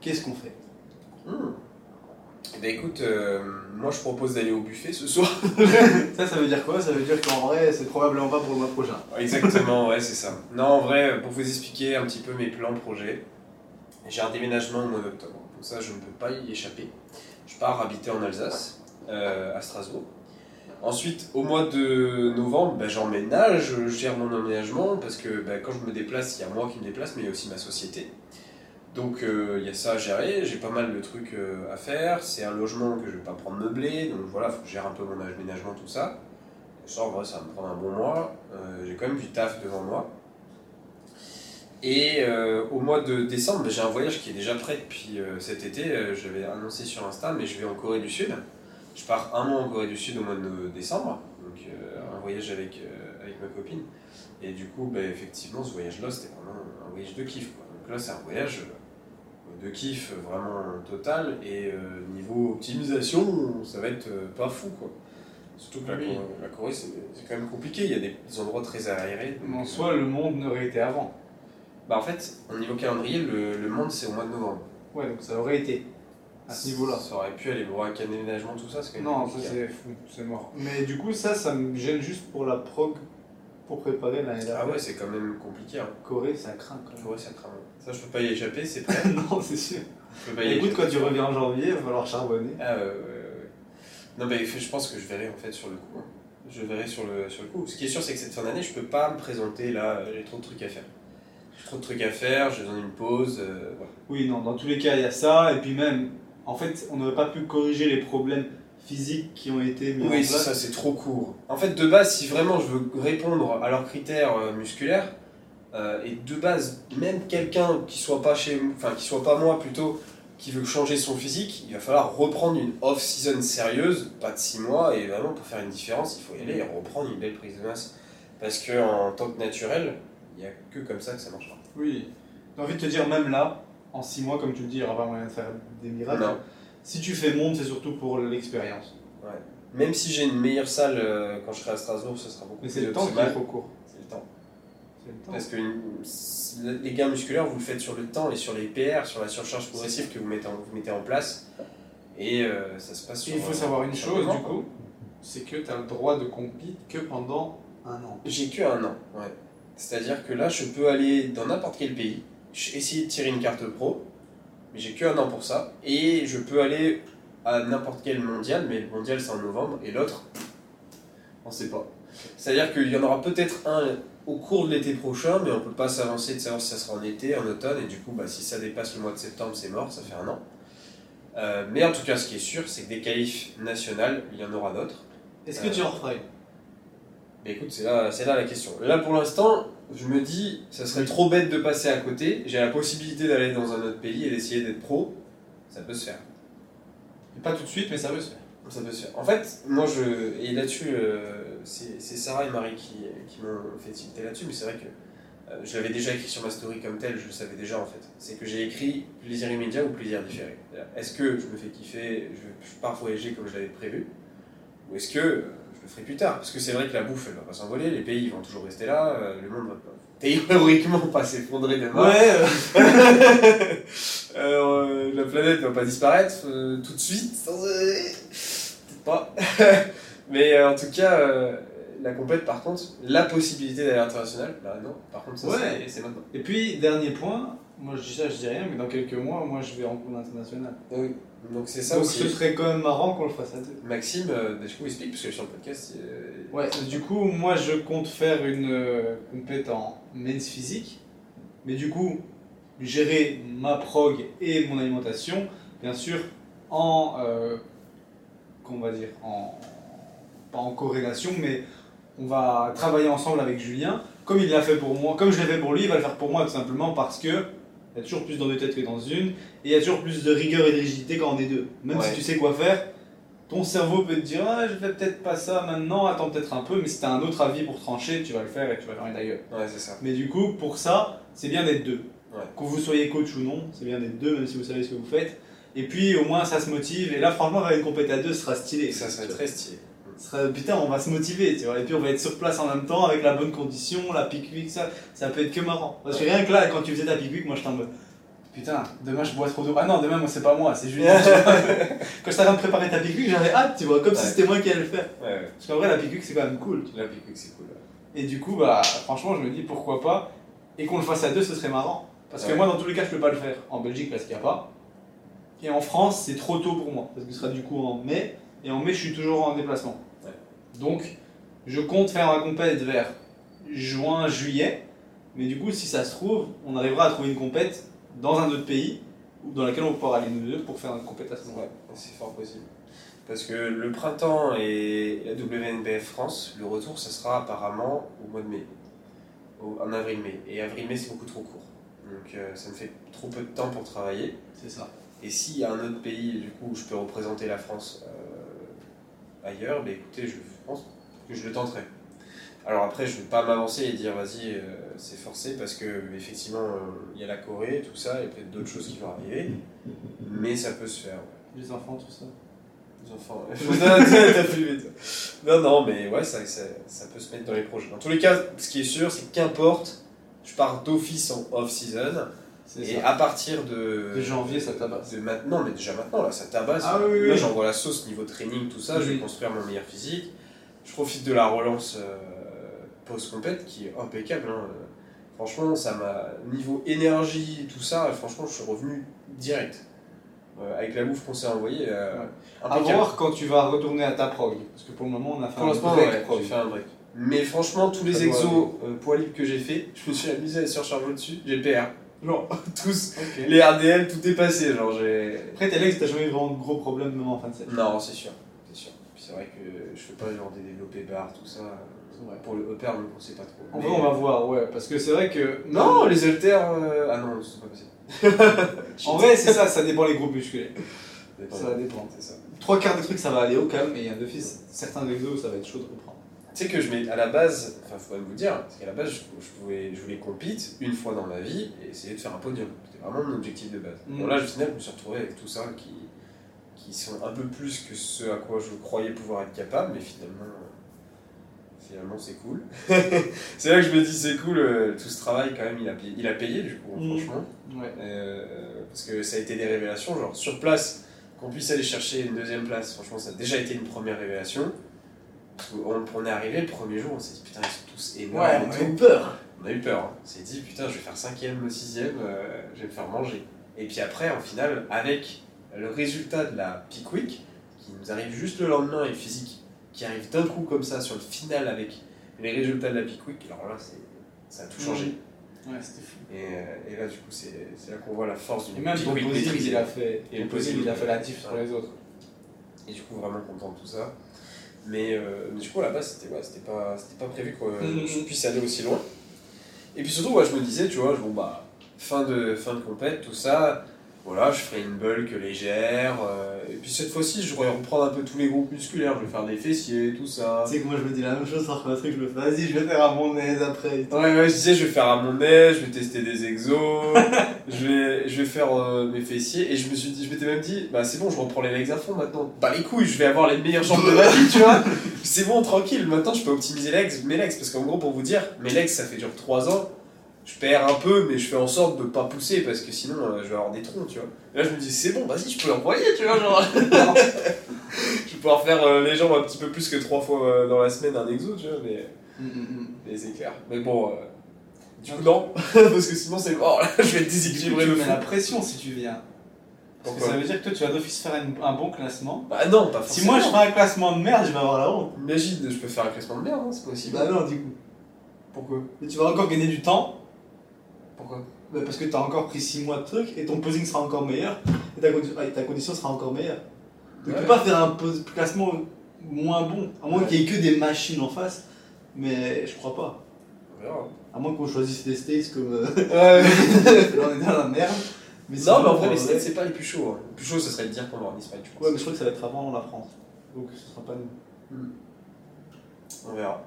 qu'est-ce qu'on fait? Hmm. Ben écoute, euh, moi je propose d'aller au buffet ce soir. ça, ça veut dire quoi? Ça veut dire qu'en vrai, c'est probablement pas pour le mois prochain. Exactement, ouais, c'est ça. Non, en vrai, pour vous expliquer un petit peu mes plans projets, j'ai un déménagement au mois d'octobre. Donc ça, je ne peux pas y échapper. Je pars habiter en Alsace, euh, à Strasbourg. Ensuite, au mois de novembre, ben, j'emménage, je gère mon emménagement parce que ben, quand je me déplace, il y a moi qui me déplace, mais il y a aussi ma société. Donc euh, il y a ça à gérer, j'ai pas mal de trucs euh, à faire. C'est un logement que je vais pas prendre meublé, donc voilà, faut que je gère un peu mon aménagement, tout ça. Ça, en ça va me prendre un bon mois. J'ai quand même du taf devant moi. Et au mois de décembre, ben, j'ai un voyage qui est déjà prêt depuis cet été. je vais annoncer sur Insta, mais je vais en Corée du Sud. Je pars un mois en Corée du Sud au mois de décembre, donc euh, un voyage avec, euh, avec ma copine. Et du coup, bah, effectivement, ce voyage-là, c'était vraiment un voyage de kiff. Quoi. Donc là, c'est un voyage euh, de kiff vraiment total. Et niveau optimisation, ça va être pas fou. Quoi. Surtout que la, Corée, c'est quand même compliqué. Il y a des, endroits très aérés. en soi, le monde n'aurait été avant. Bah en fait, au niveau calendrier, le, le monde, c'est au mois de novembre. Ouais, donc ça aurait été à ce niveau-là. Ça aurait pu aller voir un déménagement, tout ça, c'est Non, ça c'est fou, c'est mort. Mais du coup, ça, ça me gêne juste pour la prog, pour préparer l'année dernière. Ah ouais, c'est quand même compliqué. Hein. Corée, ça craint quand même. Corée, ça craint. Ça, je peux pas y échapper, c'est prêt. non, c'est sûr. Je peux pas y Écoute, quand tu reviens en janvier, il va falloir charbonner. Ah ouais, ouais, ouais. Non, mais je pense que je verrai en fait sur le coup. Hein. Je verrai sur le, sur le coup. Ce qui est sûr, c'est que cette fin d'année, je peux pas me présenter là, j'ai trop de trucs à faire j'ai trop de trucs à faire, j'ai besoin d'une pause. Euh, oui, non, dans tous les cas, il y a ça, et puis même, en fait, on n'aurait pas pu corriger les problèmes physiques qui ont été mis en place. Oui, ça, c'est trop court. En fait, de base, si vraiment je veux répondre à leurs critères euh, musculaires, euh, et de base, même quelqu'un qui soit pas chez, enfin qui soit pas moi plutôt, qui veut changer son physique, il va falloir reprendre une off-season sérieuse, pas de 6 mois, et vraiment pour faire une différence, il faut y aller et reprendre une belle prise de masse. Parce que en tant que naturel, il n'y a que comme ça que ça marchera. Oui. J'ai envie de te dire, même là, en 6 mois, comme tu le dis, il n'y aura pas moyen de faire des miracles. Si tu fais monde, c'est surtout pour l'expérience. Ouais. Même si j'ai une meilleure salle euh, quand je serai à Strasbourg, ce sera beaucoup Mais c'est le temps qui est trop court. C'est le temps. Parce que les gains musculaires, vous le faites sur le temps et sur les PR, sur la surcharge progressive que vous mettez en, vous mettez en place. Et euh, ça se passe sur. Il faut savoir une chose, du coup, c'est que tu as le droit de compter que pendant un an. J'ai que un an, ouais. C'est-à-dire que là, je peux aller dans n'importe quel pays, essayer de tirer une carte pro, mais j'ai que un an pour ça. Et je peux aller à n'importe quel mondial, mais le mondial c'est en novembre, et l'autre, on sait pas. C'est-à-dire qu'il y en aura peut-être un au cours de l'été prochain, mais on peut pas s'avancer de savoir si ça sera en été, en automne, et du coup, bah, si ça dépasse le mois de septembre, c'est mort, ça fait un an. Euh, mais en tout cas, ce qui est sûr, c'est que des qualifs nationales, il y en aura d'autres. Est-ce que tu en referais écoute, c'est là, c'est là la question. Là, pour l'instant, je me dis, ça serait trop bête de passer à côté. J'ai la possibilité d'aller dans un autre pays et d'essayer d'être pro. Ça peut se faire. pas tout de suite, mais ça peut se faire. Ça peut se faire. En fait, moi, je. Et là-dessus, euh, c'est Sarah et Marie qui, qui m'ont fait tilter là-dessus, mais c'est vrai que euh, je l'avais déjà écrit sur ma story comme tel, je le savais déjà en fait. C'est que j'ai écrit plaisir immédiat ou plaisir différé. Est-ce que je me fais kiffer, je, je pars voyager comme je l'avais prévu Ou est-ce que le ferai plus tard. Parce que c'est vrai que la bouffe, elle va pas s'envoler, les pays vont toujours rester là, euh, le monde va pas, théoriquement pas s'effondrer demain. Ouais euh, La planète va pas disparaître euh, tout de suite. Peut-être pas. Mais en tout cas, la compète, par contre, la possibilité d'aller international, là non, par contre, ça c'est maintenant. Et puis, dernier point, moi je dis ça, je dis rien, mais dans quelques mois, moi je vais en cours international. Oui. Donc c'est ça Donc aussi. ce serait quand même marrant qu'on le fasse à deux. Maxime, euh, du coup, explique, parce que sur le podcast. Ouais, du coup, moi je compte faire une euh, compète en men's physique, mais du coup, gérer ma prog et mon alimentation, bien sûr, en. Euh, qu'on va dire en. pas en corrélation, mais on va travailler ensemble avec Julien. Comme il l'a fait pour moi, comme je l'ai fait pour lui, il va le faire pour moi tout simplement parce que y a toujours plus dans deux têtes que dans une, et il y a toujours plus de rigueur et de rigidité quand on est deux. Même si tu sais quoi faire, ton cerveau peut te dire ah, je fais peut-être pas ça maintenant, attends peut-être un peu, mais si tu as un autre avis pour trancher, tu vas le faire et tu vas faire d'ailleurs. Ouais, c'est ça. Mais du coup, pour ça, c'est bien d'être deux. Que vous soyez coach ou non, c'est bien d'être deux, même si vous savez ce que vous faites. Et puis au moins ça se motive, et là franchement, faire une compétition à deux, ce sera stylé. Ça serait très stylé. Putain, on va se motiver, tu vois. Et puis on va être sur place en même temps avec la bonne condition, la pique ça, ça peut être que marrant. Parce que rien que là, quand tu faisais ta pique moi je t'en putain, demain je bois trop d'eau. Ah non, demain, moi, c'est pas moi, c'est Julien. quand j'étais en train de préparer ta pique j'avais hâte, tu vois, comme si c'était moi qui allais le faire. Parce qu'en vrai, la pique c'est quand même cool. La pique c'est cool. Et du coup, bah, franchement, je me dis pourquoi pas. Et qu'on le fasse à deux, ce serait marrant. Parce que moi, dans tous les cas, je peux pas le faire en Belgique parce qu'il n'y a pas. Et en France, c'est trop tôt pour moi. Parce que ce sera du coup en mai. Et en mai, je suis toujours en déplacement. Donc, je compte faire ma compète vers juin, juillet. Mais du coup, si ça se trouve, on arrivera à trouver une compète dans un autre pays dans lequel on pourra aller nous deux pour faire une compétition. Ouais, c'est fort possible. Parce que le printemps et la WNBF France, le retour, ça sera apparemment au mois de mai. en avril-mai. Et avril-mai, c'est beaucoup trop court. Donc euh, ça me fait trop peu de temps pour travailler. C'est ça. Et s'il y a un autre pays, du coup, où je peux représenter la France euh, ailleurs, bah écoutez, je pense que je le tenterai. Alors après, je ne vais pas m'avancer et dire vas-y, euh, c'est forcé parce que effectivement, euh, il y a la Corée, tout ça, et peut-être d'autres choses qui vont arriver, mais ça peut se faire. Les enfants, tout ça. Les enfants, t'as plus Non, non, mais ouais, ça, ça, peut se mettre dans les projets. Dans tous les cas, ce qui est sûr, c'est qu'importe, je pars d'office en off-season. Et à partir de, de janvier, ça tabasse. De maintenant, mais déjà maintenant, là, ça tabasse. Ah, oui, là, j'envoie la sauce niveau training, tout ça, je vais construire mon meilleur physique. Je profite de la relance. Euh, post-compète qui est impeccable. Hein. Franchement, ça m'a. Niveau énergie, tout ça, franchement, je suis revenu direct. Euh, avec la bouffe qu'on s'est envoyée. Euh, à voir quand tu vas retourner à ta prog. Parce que pour le moment, on a fait, un, break, fait un break. Mais franchement, tous les exos euh, poids libres que j'ai fait, je me suis amusé à surcharger dessus. J'ai PR. Genre, tous. Les RDL, tout est passé. Genre, j'ai. Après, t'es l'ex, t'as jamais eu vraiment de gros problèmes, même en fin de série Non, c'est sûr. C'est sûr. c'est vrai que je fais pas genre des développés barres, tout ça. Pour le upper, on sait pas trop. En vrai, on va voir, ouais, parce que c'est vrai que. Non, les haltères. Euh, ah non, c'est pas possible. en vrai, c'est ça, ça dépend les groupes musculaires. Ça dépend. C'est ça. Trois quarts des trucs, ça va aller au calme, mais il y a deux fils, certains exos, ça va être chaud de sais que je mets à la base, enfin, faut vous le dire, parce qu'à la base, je, voulais, je voulais compete une fois dans ma vie et essayer de faire un podium. C'était vraiment mon objectif de base. Mm. Bon, là, final, je me suis retrouvé avec tout ça qui, qui sont un peu plus que ce à quoi je croyais pouvoir être capable, mais finalement finalement c'est cool. c'est là que je me dis c'est cool, euh, tout ce travail quand même il a payé, il a payé du coup, mmh. franchement. Euh, parce que ça a été des révélations, genre sur place, qu'on puisse aller chercher une deuxième place, franchement ça a déjà été une première révélation. On, on est arrivé le premier jour, on s'est dit putain ils sont tous énormes. Ouais, on a eu peur. On a eu peur, hein. on s'est dit putain je vais faire cinquième ou sixième, euh, je vais me faire manger. Et puis après, en final, avec le résultat de la Peak Week, qui nous arrive juste le lendemain, et physique, qui arrive d'un coup comme ça sur le final avec les résultats de la Peak Week, alors là, ça a tout changé. Mmh. Ouais, c'était fou. Et, euh, et, là, du coup, c'est là qu'on voit la force du Et même Peak Week il a fait, et le possible, il a fait la diff sur les autres. Et du coup, vraiment content de tout ça. Mais, euh, du coup, là-bas, c'était ouais, pas, pas prévu que mmh. je puisse aller aussi loin. Et puis surtout, moi, je me disais, tu vois, bon, bah, fin de, fin de compète, tout ça, voilà, je ferai une bulk légère. Euh, et puis cette fois-ci, je vais reprendre un peu tous les groupes musculaires. Je vais faire des fessiers, tout ça. Tu sais que moi, je me dis la même chose sur un truc. Je me fais, vas-y, je vais faire à mon aise après. Ouais, ouais, je disais, je vais faire à mon aise, je vais tester des exos, je, vais, je vais faire euh, mes fessiers. Et je me suis dit, je m'étais même dit, bah c'est bon, je reprends les legs à fond maintenant. Bah les couilles, je vais avoir les meilleures jambes de ma vie, tu vois. C'est bon, tranquille. Maintenant, je peux optimiser legs, mes legs. Parce qu'en gros, pour vous dire, mes legs, ça fait genre 3 ans je perds un peu, mais je fais en sorte de pas pousser parce que sinon euh, je vais avoir des troncs, tu vois. Et là je me dis, c'est bon, vas-y, je peux l'envoyer, tu vois. Genre, je vais pouvoir faire euh, les jambes un petit peu plus que trois fois euh, dans la semaine un exo, tu vois, mais, mm, mm, mm. mais c'est clair. Mais bon, du coup, non, parce que sinon c'est mort, là, je vais être déséquilibré. Tu mets la pression si tu viens. Parce que ça veut dire que toi tu vas d'office faire un, bon classement. Bah non, pas forcément. Si moi je fais un classement de merde, je vais avoir la honte. Imagine, je peux faire un classement de merde, hein, c'est possible. Bah non, du coup. Pourquoi? Mais tu vas encore gagner du temps bah Parce que tu as encore pris 6 mois de truc et ton posing sera encore meilleur et ta, ta condition sera encore meilleure. Tu peux pas faire un classement moins bon, à moins qu'il y ait que des machines en face, mais je crois pas. À moins qu'on choisisse les States comme. Euh, ouais, là on est dans la merde. Mais non, mais en vrai, les States, c'est pas les plus chauds. Hein. Le plus chaud, ce serait de dire qu'on va en Espagne. Ouais, mais je crois que ça va être avant la France. Donc ce sera pas nous. Hmm. On verra.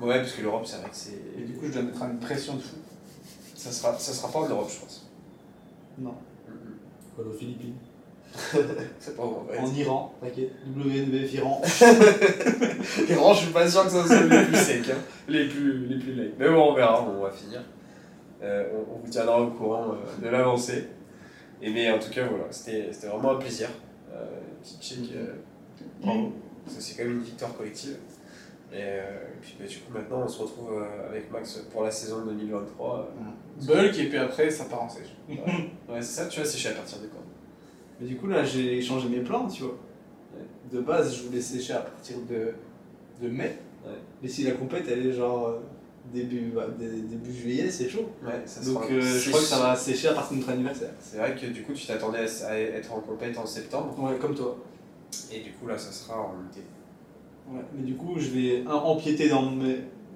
Ouais, parce que l'Europe, c'est vrai que c'est. Et du coup, je dois mettre une pression de fou. Ça sera, ça sera pas en Europe, je pense. Non. Quoi, aux Philippines C'est pas vrai. En Iran, t'inquiète. WNBF Iran. Iran, je suis pas sûr que ça soit les plus secs, hein. les plus, les plus laids. Mais bon, on verra, on va finir. Euh, on, vous tiendra au courant euh, de l'avancée. Et mais en tout cas, voilà, c'était vraiment un plaisir. Euh, petite check. Euh, bravo. C'est quand même une victoire collective. Et, puis bah, du coup, maintenant, on se retrouve euh, avec Max pour la saison 2023. Mmh. Bulk, et puis après, ça part en sèche. Ouais, c'est ça, tu vas sécher à partir de quand? Mais du coup, là, j'ai changé mes plans, tu vois. De base, je voulais sécher à partir de, de mai. Mais si la compète, elle est genre euh, début, bah, début juillet, c'est chaud. Ouais, ça Donc euh, je crois que ça va sécher à partir de notre anniversaire. C'est vrai que du coup, tu t'attendais à, être en compète en septembre. Ouais, comme toi. Et du coup, là, ça sera en été. Ouais, mais du coup, je vais empiéter dans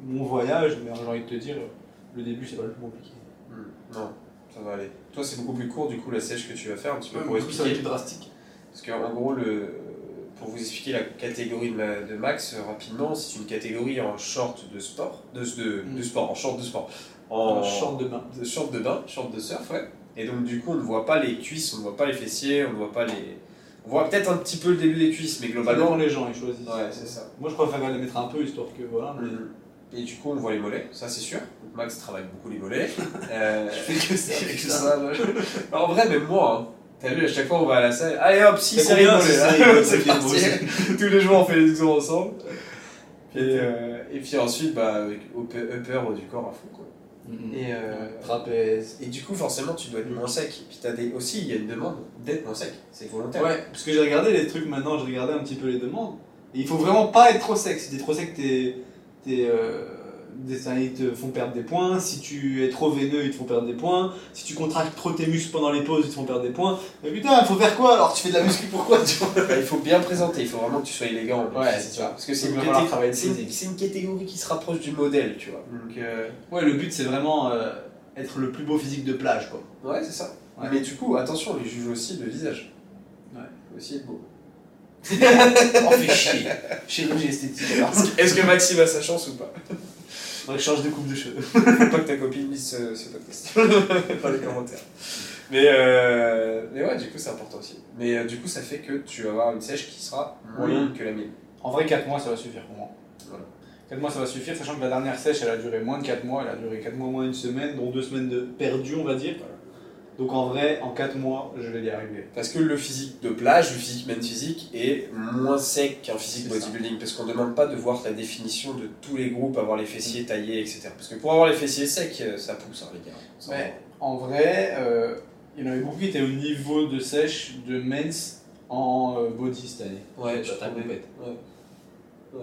mon voyage, mais j'ai envie de te dire, le début, c'est pas le plus compliqué. Hmm, non, ça va aller. Toi, c'est beaucoup plus court, du coup, la sèche que tu vas faire, un petit peu pour expliquer. Ça va être drastique. Parce qu'en gros, le, pour vous expliquer la catégorie de, Max euh, rapidement, c'est une catégorie en short de sport, de, de, hmm. de, sport, en short de sport. En, short de bain. De short de bain, short de surf, ouais. Et donc, du coup, on ne voit pas les cuisses, on ne voit pas les fessiers, on ne voit pas les on voit peut-être un petit peu le début des cuisses, mais globalement. les gens, ils choisissent. Ouais, c'est ça. Moi, je préfère les mettre un peu, histoire que voilà. Mm. Et du coup, on voit les mollets, ça c'est sûr. Max travaille beaucoup les mollets. euh, je fais que ça. En vrai, même moi, hein. T'as vu, à chaque fois on va à la salle, allez hop, 6 séries de mollets, c'est parti. Tous les jours on fait les exos ensemble. Et, euh, et puis ensuite, bah, avec upper du corps à fond, quoi. Et euh, trapèze. Et du coup, forcément, tu dois être moins sec. Puis as des... aussi, il y a une demande d'être moins sec. C'est volontaire. Ouais, parce que j'ai regardé les trucs maintenant, j'ai regardé un petit peu les demandes. Et il faut vraiment pas être trop sec. Si t'es trop sec, t'es. t'es euh, ils te font perdre des points. Si tu es trop veineux, ils te font perdre des points. Si tu contractes trop tes muscles pendant les pauses, ils te font perdre des points. Mais putain, il faut faire quoi alors? Tu fais de la muscu pourquoi? Il faut bien présenter, il faut vraiment que tu sois élégant. Ouais, c'est ça. Parce que c'est une, une, catégorie qui se rapproche du modèle, tu vois. Donc, euh, Ouais, le but c'est vraiment euh, être le plus beau physique de plage, quoi. Ouais, c'est ça. Mais du coup, attention, ils jugent aussi le visage. Ouais. Aussi être beau. On fait chier. Chirurgie esthétique. Est-ce que Maxime a sa chance ou pas? Faudrait que je change de coupe de cheveux. Faut pas que ta copine lise ce, ce podcast. pas les commentaires. Mais, euh, mais ouais, du coup, c'est important aussi. Mais euh, du coup, ça fait que tu vas avoir une sèche qui sera moins longue que la mienne. En vrai, 4 mois, ça va suffire pour moi. Voilà. 4 mois, ça va suffire, sachant que la dernière sèche, elle a duré moins de 4 mois. Elle a duré 4 mois moins une semaine, dont 2 semaines de perdu, on va dire. Donc en vrai, en 4 mois, je vais y arriver. Parce que le physique de plage, le physique main physique, est moins sec qu'un physique bodybuilding. Parce qu'on ne demande pas de voir la définition de tous les groupes, avoir les fessiers taillés, etc. Parce que pour avoir les fessiers secs, euh, ça pousse, hein, les gars. en vrai, euh, Il y en avait beaucoup qui étaient au niveau de sèche de men's en euh, body cette année. Ouais, je. Ouais. Ouais, ouais.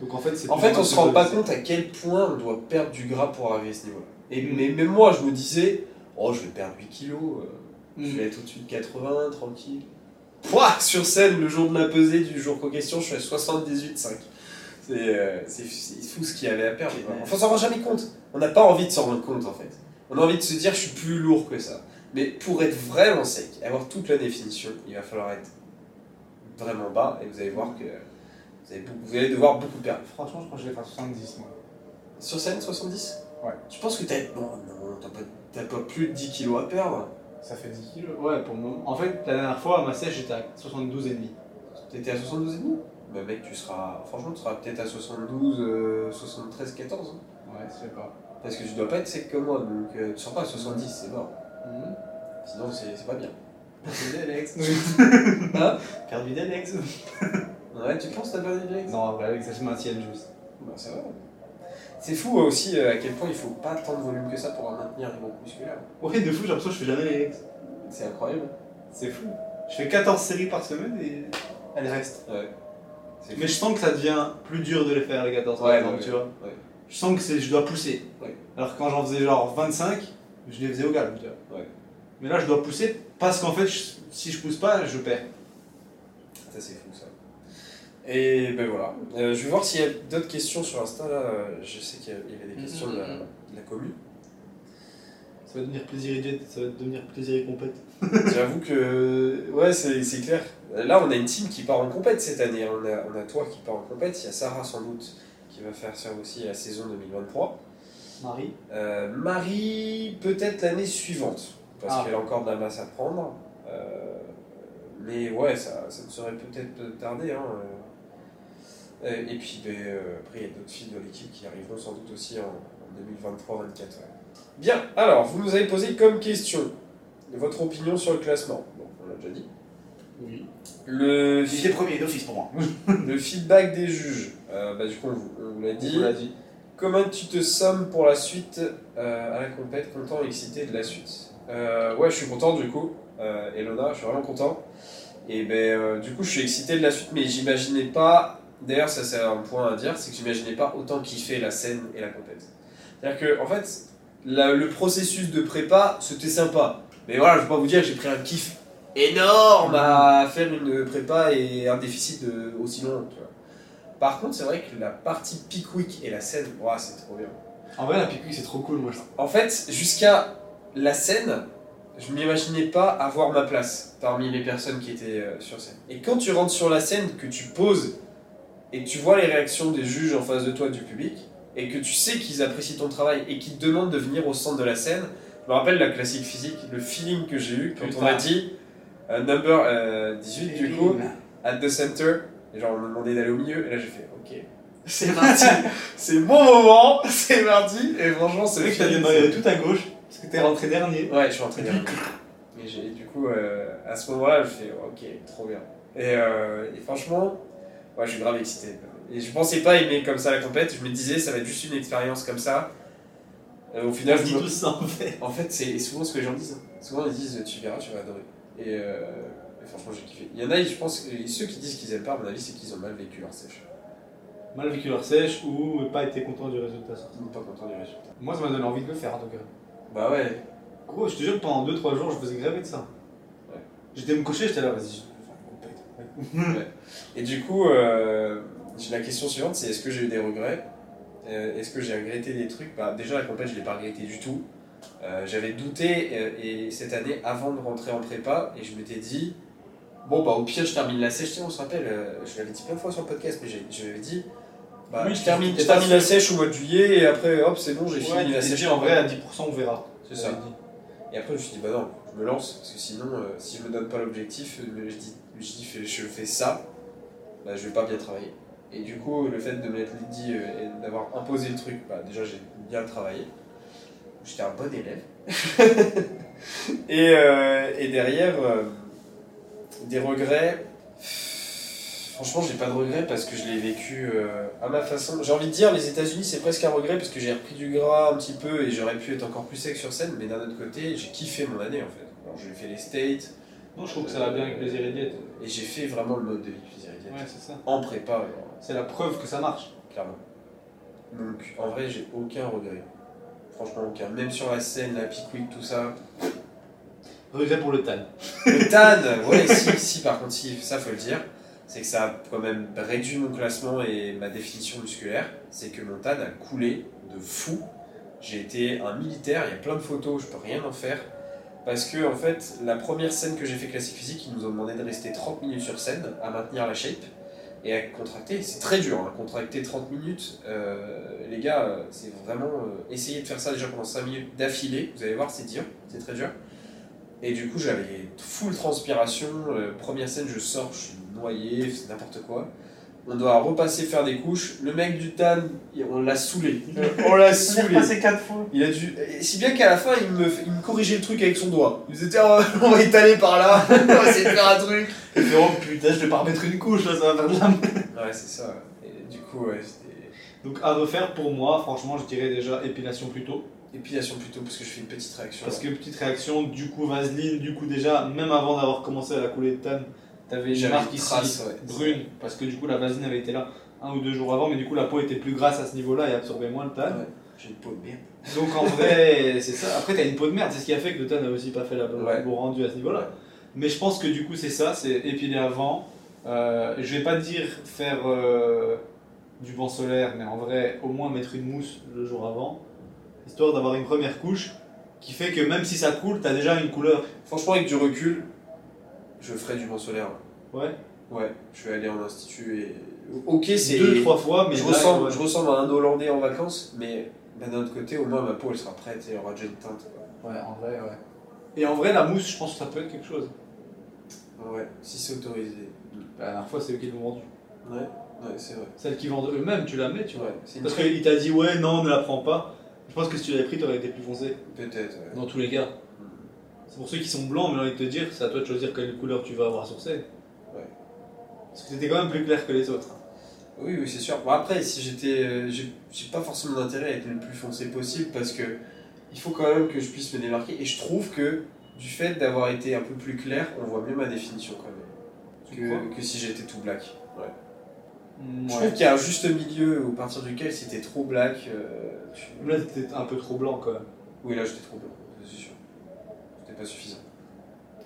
Donc en fait, c'est En fait, on se rend pas compte à quel point on doit perdre du gras pour arriver à ce niveau-là. Et mais même moi, je me disais, oh, je vais perdre 8 kilos, euh, je Mm. vais être au-dessus de 80, tranquille. Pouah, sur scène, le jour de la pesée du jour en question, je suis à 78,5. C'est euh, fou ce qu'il y avait à perdre. Enfin, on s'en rend jamais compte. On n'a pas envie de s'en rendre compte en fait. On a envie de se dire, je suis plus lourd que ça. Mais pour être vraiment sec, avoir toute la définition, il va falloir être vraiment bas et vous allez voir que vous allez, beaucoup- vous allez devoir beaucoup perdre. Franchement, je crois que je vais faire 70 moi. Sur scène, 70 Ouais. Tu penses que t'as. Non, non, t'as pas, t'as pas plus de 10 kilos à perdre. Ça fait 10 kilos Ouais, pour le moment. En fait, la dernière fois, à ma sèche, j'étais à 72,5. T'étais à 72,5 Bah, mec, tu seras. Franchement, tu seras peut-être à 72, euh, 73, 14. hein. Ouais, je sais pas. Parce que tu dois pas être sec comme moi, donc euh, tu seras pas à 70, c'est mort. Mhm. Sinon, c'est c'est pas bien. Carte Alex. Hein? Carte vide Alex. Ouais, tu penses que t'as pas des Non, vrai, Alex, ça se maintienne juste. Bah, ça va. C'est fou euh, aussi euh, à quel point il faut pas tant de volume que ça pour maintenir les groupes musculaires. Ouais, de fou, j'ai l'impression que je fais jamais les. C'est incroyable. C'est fou. Je fais 14 séries par semaine et elles restent. Ouais. Mais je sens que ça devient plus dur de les faire, les 14 par Ouais, exemple, ouais, tu vois. Je sens que je dois pousser. Alors que quand j'en faisais genre 25, je les faisais au calme, tu vois. Mais là, je dois pousser parce qu'en fait, je- si je pousse pas, je perds. Ça c'est fou ça. Et ben voilà. Euh, je vais voir s'il y a d'autres questions sur Insta là. Je sais qu'il y avait des questions de la, de la commune. Ça va devenir plaisir et jet, ça va devenir plaisir et compète. J'avoue que ouais c'est c'est clair. Là on a une team qui part en compète cette année. On a, on a toi qui part en compète. Il y a Sarah sans doute qui va faire ça aussi la saison 2023. Marie Euh, Marie peut-être l'année suivante parce Ah. qu'elle a encore de la masse à prendre. Euh, mais ouais ça, ça ne saurait peut-être tarder. Hein. Et puis ben, euh, après il y a d'autres filles de l'équipe qui arriveront sans doute aussi en, 2023-24. Bien, alors vous nous avez posé comme question votre opinion sur le classement. Bon, on l'a déjà dit. Oui. Le, J'étais premier d'office pour moi. le feedback des juges. Euh, bah, du coup, on vous, on vous l'a dit. On l'a dit. Comment tu te sommes pour la suite euh, à la compète Content et excité de la suite? Euh, Ouais, je suis content du coup. Elona, je suis vraiment content. Et ben, du coup, je suis excité de la suite, mais j'imaginais pas. D'ailleurs, ça c'est un point à dire, c'est que j'imaginais pas autant kiffer la scène et la compète. C'est-à-dire que, en fait, la- le processus de prépa, c'était sympa. Mais voilà, je vais pas vous dire que j'ai pris un kiff énorme à faire une prépa et un déficit de, aussi long. Tu vois. Par contre, c'est vrai que la partie Pickwick et la scène, c'est trop bien. En vrai, la pique c'est trop cool, moi je. En fait, jusqu'à la scène, je m'imaginais pas avoir ma place parmi les personnes qui étaient euh, sur scène. Et quand tu rentres sur la scène, que tu poses et que tu vois les réactions des juges en face de toi, du public, et que tu sais qu'ils apprécient ton travail et qu'ils te demandent de venir au centre de la scène, je me rappelle la classique physique, le feeling que j'ai eu quand on Putain. a dit euh, number euh, 18 du coup, at the center, et genre on m'a demandé d'aller au milieu, et là j'ai fait ok, c'est parti, c'est mon moment, c'est parti, et franchement c'est C'est vrai que t'as démarré tout à gauche, parce que t'es rentré dernier. Ouais, je suis rentré. Et j'ai- du coup, euh, à ce moment-là, je fais ok, trop bien. Et, euh, et franchement, ouais, je suis grave excité. Et je pensais pas aimer comme ça la compète, je me disais ça va être juste une expérience comme ça. Euh, au final, On je dit me- ça en fait. en fait, c'est souvent ce que les gens disent. Souvent, ils disent tu verras, tu vas adorer. Et, euh, et franchement, j'ai kiffé. Il y en a, je pense, ceux qui disent qu'ils aiment pas, à mon avis, c'est qu'ils ont mal vécu leur sèche. Mal vécu leur sèche ou pas été content du résultat sorti. Pas contents du résultat. Moi, ça m'a donné envie de le faire en tout cas. Bah ouais, Gros, je te jure que pendant 2-3 jours, je faisais grève de ça. Ouais. J'étais me coucher, j'étais là, vas-y, Et du coup, euh, la question suivante, c'est est-ce que j'ai eu des regrets Euh, Est-ce que j'ai regretté des trucs bah, Déjà, la compète, je ne l'ai pas regretté du tout. Euh, J'avais douté euh, et cette année, avant de rentrer en prépa, et je m'étais dit, bon, bah au pire, je termine la sèche. On se rappelle, je l'avais dit plein de fois sur le podcast, mais je l'avais dit, bah, Oui, je termine, je la sèche au mois de juillet, et après, hop, c'est bon, j'ai Ouais, fini la sèche. en vrai à 10%, on verra. C'est ça. Dit. Et après, je me suis dit, bah non, je me lance, parce que sinon, euh, si je me donne pas l'objectif, je dis, je dis, fais- je fais ça, bah, je vais pas bien travailler. Et du coup, le fait de m'être dit euh, et d'avoir imposé le truc, bah, déjà, j'ai bien travaillé. J'étais un bon élève. et, euh, et derrière, euh, des regrets. Franchement, j'ai pas de regrets parce que je l'ai vécu à ma façon. J'ai envie de dire, les États-Unis, c'est presque un regret parce que j'ai repris du gras un petit peu et j'aurais pu être encore plus sec sur scène, mais d'un autre côté, j'ai kiffé mon année en fait. j'ai fait les states. Non, je trouve que ça va bien avec plaisir et diète. Et j'ai fait vraiment le mode de vie plaisir et diète. Ouais, c'est ça. En prépa, C'est la preuve que ça marche. clairement. Donc en vrai, j'ai aucun regret. Franchement, aucun. Même sur la scène, la pique tout ça. Regret pour le tan. Le TAN, ouais, si, si, par contre, si, ça faut le dire, c'est que ça a quand même réduit mon classement et ma définition musculaire. C'est que mon TAN a coulé de fou. J'ai été un militaire, il y a plein de photos, je peux rien en faire. Parce que, en fait, la première scène que j'ai fait classique physique, ils nous ont demandé de rester 30 minutes sur scène, à maintenir la shape et à contracter. C'est très dur, hein, contracter 30 minutes. euh, les gars, euh, c'est vraiment. euh, essayer de faire ça déjà pendant 5 minutes d'affilée, vous allez voir, c'est dur, c'est très dur. Et du coup, j'avais full transpiration. première scène, je sors, je suis noyé, c'est n'importe quoi. On doit repasser faire des couches. Le mec du TAN, on l'a saoulé. On l'a saoulé. quatre fois. Il a dû. et Si bien qu'à la fin, il me, il me corrigeait le truc avec son doigt. Il me disait, on va étaler par là, on va essayer de faire un truc. Et fait, oh putain, je vais pas remettre une couche là, ça va faire de la Ouais, c'est ça. Et du coup, ouais, c'était. Donc à refaire pour moi, franchement, je dirais déjà épilation plus tôt. Épilation plutôt, parce que je fais une petite réaction. Parce que petite réaction, du coup vaseline, du coup déjà, même avant d'avoir commencé à la couler de tan, t'avais une marque ici trace, ouais. brune, parce que du coup la vaseline avait été là un ou deux jours avant, mais du coup la peau était plus grasse à ce niveau-là et absorbait moins le tan. Ouais. J'ai une peau de merde. Donc en vrai, c'est ça. Après, t'as une peau de merde, c'est ce qui a fait que le tan n'a aussi pas fait la bonne Ouais. le bon rendu à ce niveau-là. Mais je pense que du coup, c'est ça, c'est épiler avant. Euh, je vais pas dire faire euh, du vent solaire, mais en vrai, au moins mettre une mousse le jour avant, histoire d'avoir une première couche qui fait que même si ça coule, t'as déjà une couleur. Franchement, avec du recul, je ferais du vent solaire. Ouais. Ouais, je vais aller en institut et. Ok, c'est. Deux, trois fois, mais je, là, ressemble, ouais. je ressemble à un Hollandais en vacances, mais bah, d'un autre côté, au moins ma peau elle sera prête et elle aura déjà une teinte. quoi. Ouais, en vrai, ouais. Et en vrai, la mousse, je pense que ça peut être quelque chose. Ouais, si c'est autorisé. La dernière fois, c'est eux qui l'ont vendu. Ouais, ouais, c'est vrai. Celle qui vendent eux-mêmes, tu la mets, tu vois. Ouais, Parce qu'il t'a dit, ouais, non, ne la prends pas. Je pense que si tu l'avais pris, t'aurais été plus foncé. Peut-être, ouais. Dans tous les cas. C'est pour ceux qui sont blancs, mais j'ai envie de te dire, c'est à toi de choisir quelle couleur tu vas avoir sur scène. Ouais. Parce que c'était quand même plus clair que les autres. Oui, oui, c'est sûr. Bon, après, si j'étais. euh, j'ai pas forcément d'intérêt à être le plus foncé possible parce que il faut quand même que je puisse me démarquer. Et je trouve que du fait d'avoir été un peu plus clair, on voit mieux ma définition quand même. Que, que si j'étais tout black. Ouais. Je trouve qu'il y a un juste milieu au partir duquel si t'es trop black. euh, tu- Là, t'étais un peu trop blanc quand même. Oui, là j'étais trop blanc, pas suffisant.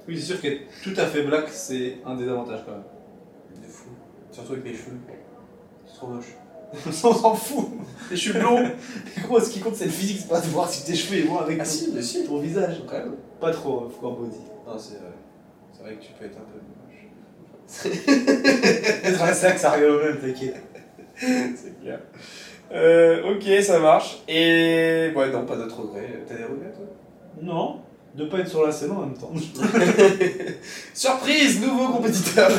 Oui, c'est sûr qu'être tout à fait black, c'est un désavantage quand même. De fou. Surtout avec mes cheveux. C'est trop moche. on s'en fout Les cheveux blonds Mais gros, ce qui compte, c'est le physique, c'est pas de voir si tes cheveux et moi avec Ah ton- si, mais si. ton visage. Quand même. Pas trop, euh, Foucault Body. Non, c'est vrai. C'est vrai que tu peux être un peu moche. C'est vrai que ça rigole au même, t'inquiète. c'est clair. Euh, ok, ça marche. Et. Ouais, non, pas d'autres regrets. T'as des regrets, toi? Non, de pas être sur la scène en même temps. Surprise Nouveau compétiteur.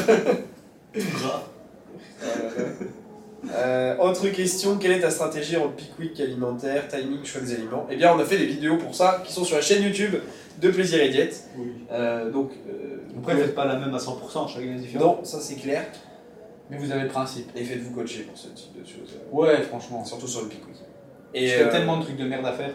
Euh, autre question, quelle est ta stratégie en peak week alimentaire, timing, choix des aliments? Eh bien, on a fait des vidéos pour ça qui sont sur la chaîne YouTube de Plaisir et Diète. Oui. Euh, donc, euh, Après, faites pas la même à 100%, chacun est différent. non, ça c'est clair. Mais vous avez le principe. Et faites-vous coacher pour ce type de choses. Ouais, franchement. surtout sur le peak week. Et Et je fais euh, tellement de trucs de merde à faire.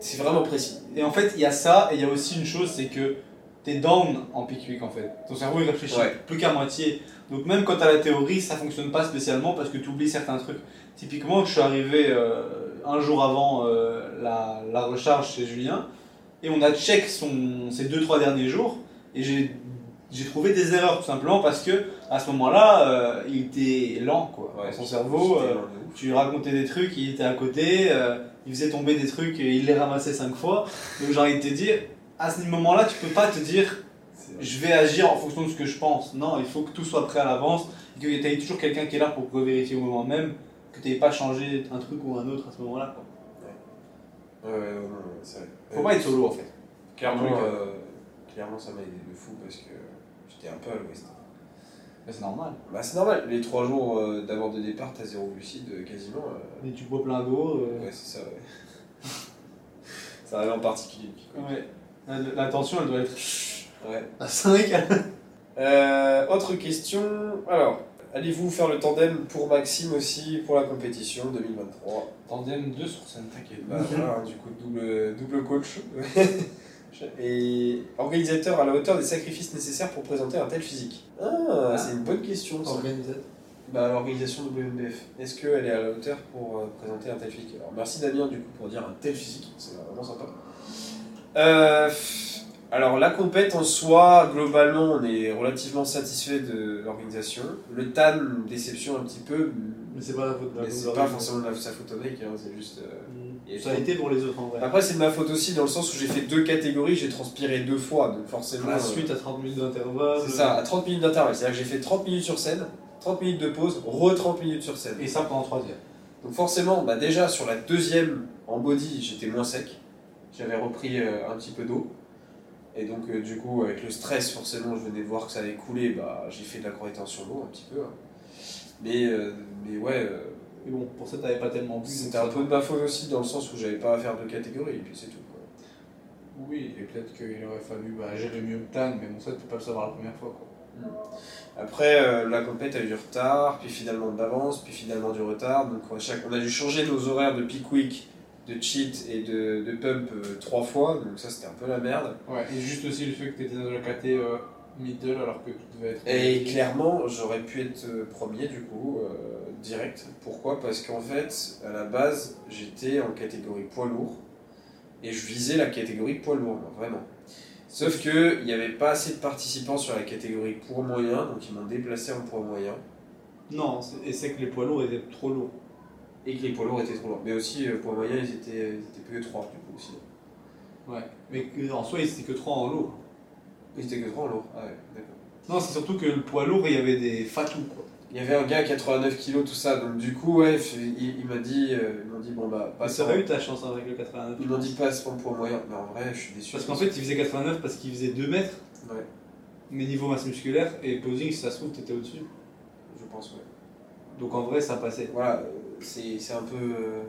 c'est vraiment précis. Et en fait, il y a ça, et il y a aussi une chose, c'est que t'es down en week en fait. Ton cerveau il réfléchit Ouais. plus qu'à moitié. Donc même quand t'as la théorie, ça fonctionne pas spécialement parce que tu oublies certains trucs. Typiquement, je suis arrivé euh, un jour avant euh, la, la recharge chez Julien, et on a check son, ses 2-3 derniers jours, et j'ai j'ai trouvé des erreurs tout simplement parce que à ce moment-là, euh, il était lent quoi. Ouais, son cerveau, euh, tu lui racontais des trucs, il était à côté, euh, il faisait tomber des trucs et il les ramassait cinq fois. Donc j'ai envie de te dire, à ce moment-là, tu peux pas te dire je vais agir en fonction de ce que je pense. Non, il faut que tout soit prêt à l'avance et qu'il y ait toujours quelqu'un qui est là pour vérifier au moment même que tu n'aies pas changé un truc ou un autre à ce moment-là. quoi. Ouais, ouais, non, non, c'est vrai. Faut pas être solo en fait. Clairement, euh, clairement, ça m'a aidé de fou parce que j'étais un peu à l'ouest. Mais c'est normal. Bah, c'est normal, les trois jours euh, d'avant de départ, t'as zéro lucide euh, quasiment. euh, Et tu bois plein d'eau. euh, Ouais, c'est ça, ouais. ça arrive en particulier. ouais. La, la tension, elle doit être Ouais. à 5. Euh, autre question. Alors, allez-vous faire le tandem pour Maxime aussi pour la compétition 2023 Tandem 2 sur scène, t'inquiète. Bah voilà, hein, du coup, double, double coach. Et organisateur à la hauteur des sacrifices nécessaires pour présenter un tel physique Ah, c'est une bonne question. ça. Organisateur. Bah, l'organisation WNBF. Est-ce qu'elle est à la hauteur pour euh, présenter un tel physique? Alors, merci Damien, du coup, pour dire un tel physique. C'est vraiment sympa. Euh, alors, la compète en soi, globalement, on est relativement satisfait de l'organisation. Le TAN, déception un petit peu. Mais c'est pas la faute de la Mais c'est faute pas forcément de la- sa faute au mec, hein, c'est juste. euh, Mm. Et Ça a été pour les autres en vrai. Après, c'est de ma faute aussi, dans le sens où j'ai fait deux catégories, j'ai transpiré deux fois, donc forcément. La euh, suite à 30 minutes d'intervalle. C'est ça, à 30 minutes d'intervalle. C'est-à-dire que j'ai fait 30 minutes sur scène, 30 minutes de pause, re-30 minutes sur scène. Et ça pendant 3 heures. Donc forcément, bah déjà sur la deuxième en body, j'étais moins sec. J'avais repris euh, un petit peu d'eau. Et donc euh, du coup, avec le stress, forcément, je venais de voir que ça allait couler, bah, j'ai fait de la rétention d'eau un petit peu. hein. Mais, euh, mais ouais, Mais bon, pour ça, t'avais pas tellement bu. c'était un peu de ma faute aussi, dans le sens où j'avais pas à faire deux catégories, et puis c'est tout. quoi. Oui, et peut-être qu'il aurait fallu bah, gérer mieux le tan, mais bon, ça, tu peux pas le savoir la première fois. Quoi. Après, euh, la compète a eu du retard, puis finalement d'avance, puis finalement du retard. Donc à chaque... on a dû changer nos horaires de peak week, de cheat et de, de pump euh, trois fois, donc ça c'était un peu la merde. Ouais, et juste aussi le fait que t'étais dans la KT euh, middle alors que tu devais être. Et clairement, j'aurais pu être euh, premier du coup, euh, direct. Pourquoi? Parce qu'en fait, à la base, j'étais en catégorie poids lourd et je visais la catégorie poids lourd, vraiment. Sauf que il n'y avait pas assez de participants sur la catégorie poids moyen, donc ils m'ont déplacé en poids moyen Non, et c'est que les poids lourds étaient trop lourds. et que les poids lourds étaient trop lourds. Mais aussi, euh, poids moyen, ils étaient, ils étaient plus que 3 du coup aussi. Ouais. Mais que- en soi, c'était que 3 en lourd. Ils étaient que 3 en lourd. Ah ouais, d'accord. Non, c'est surtout que le poids lourd, il y avait des fatous, quoi. Il y avait un gars à 89 kg, tout ça, donc du coup, ouais, il, il m'a dit, euh, ils m'ont dit, bon bah, passe ça aurait eu ta chance avec le 89. Ils m'ont dit passe en poids moyen, mais en vrai, je suis déçu. Parce qu'en fait, il faisait 89 parce qu'il faisait 2 mètres, Ouais, mais niveau masse musculaire, et posing, si ça se trouve, t'étais au-dessus. je pense, ouais. Donc en vrai, ça passait. Voilà, euh, c'est c'est un peu. euh,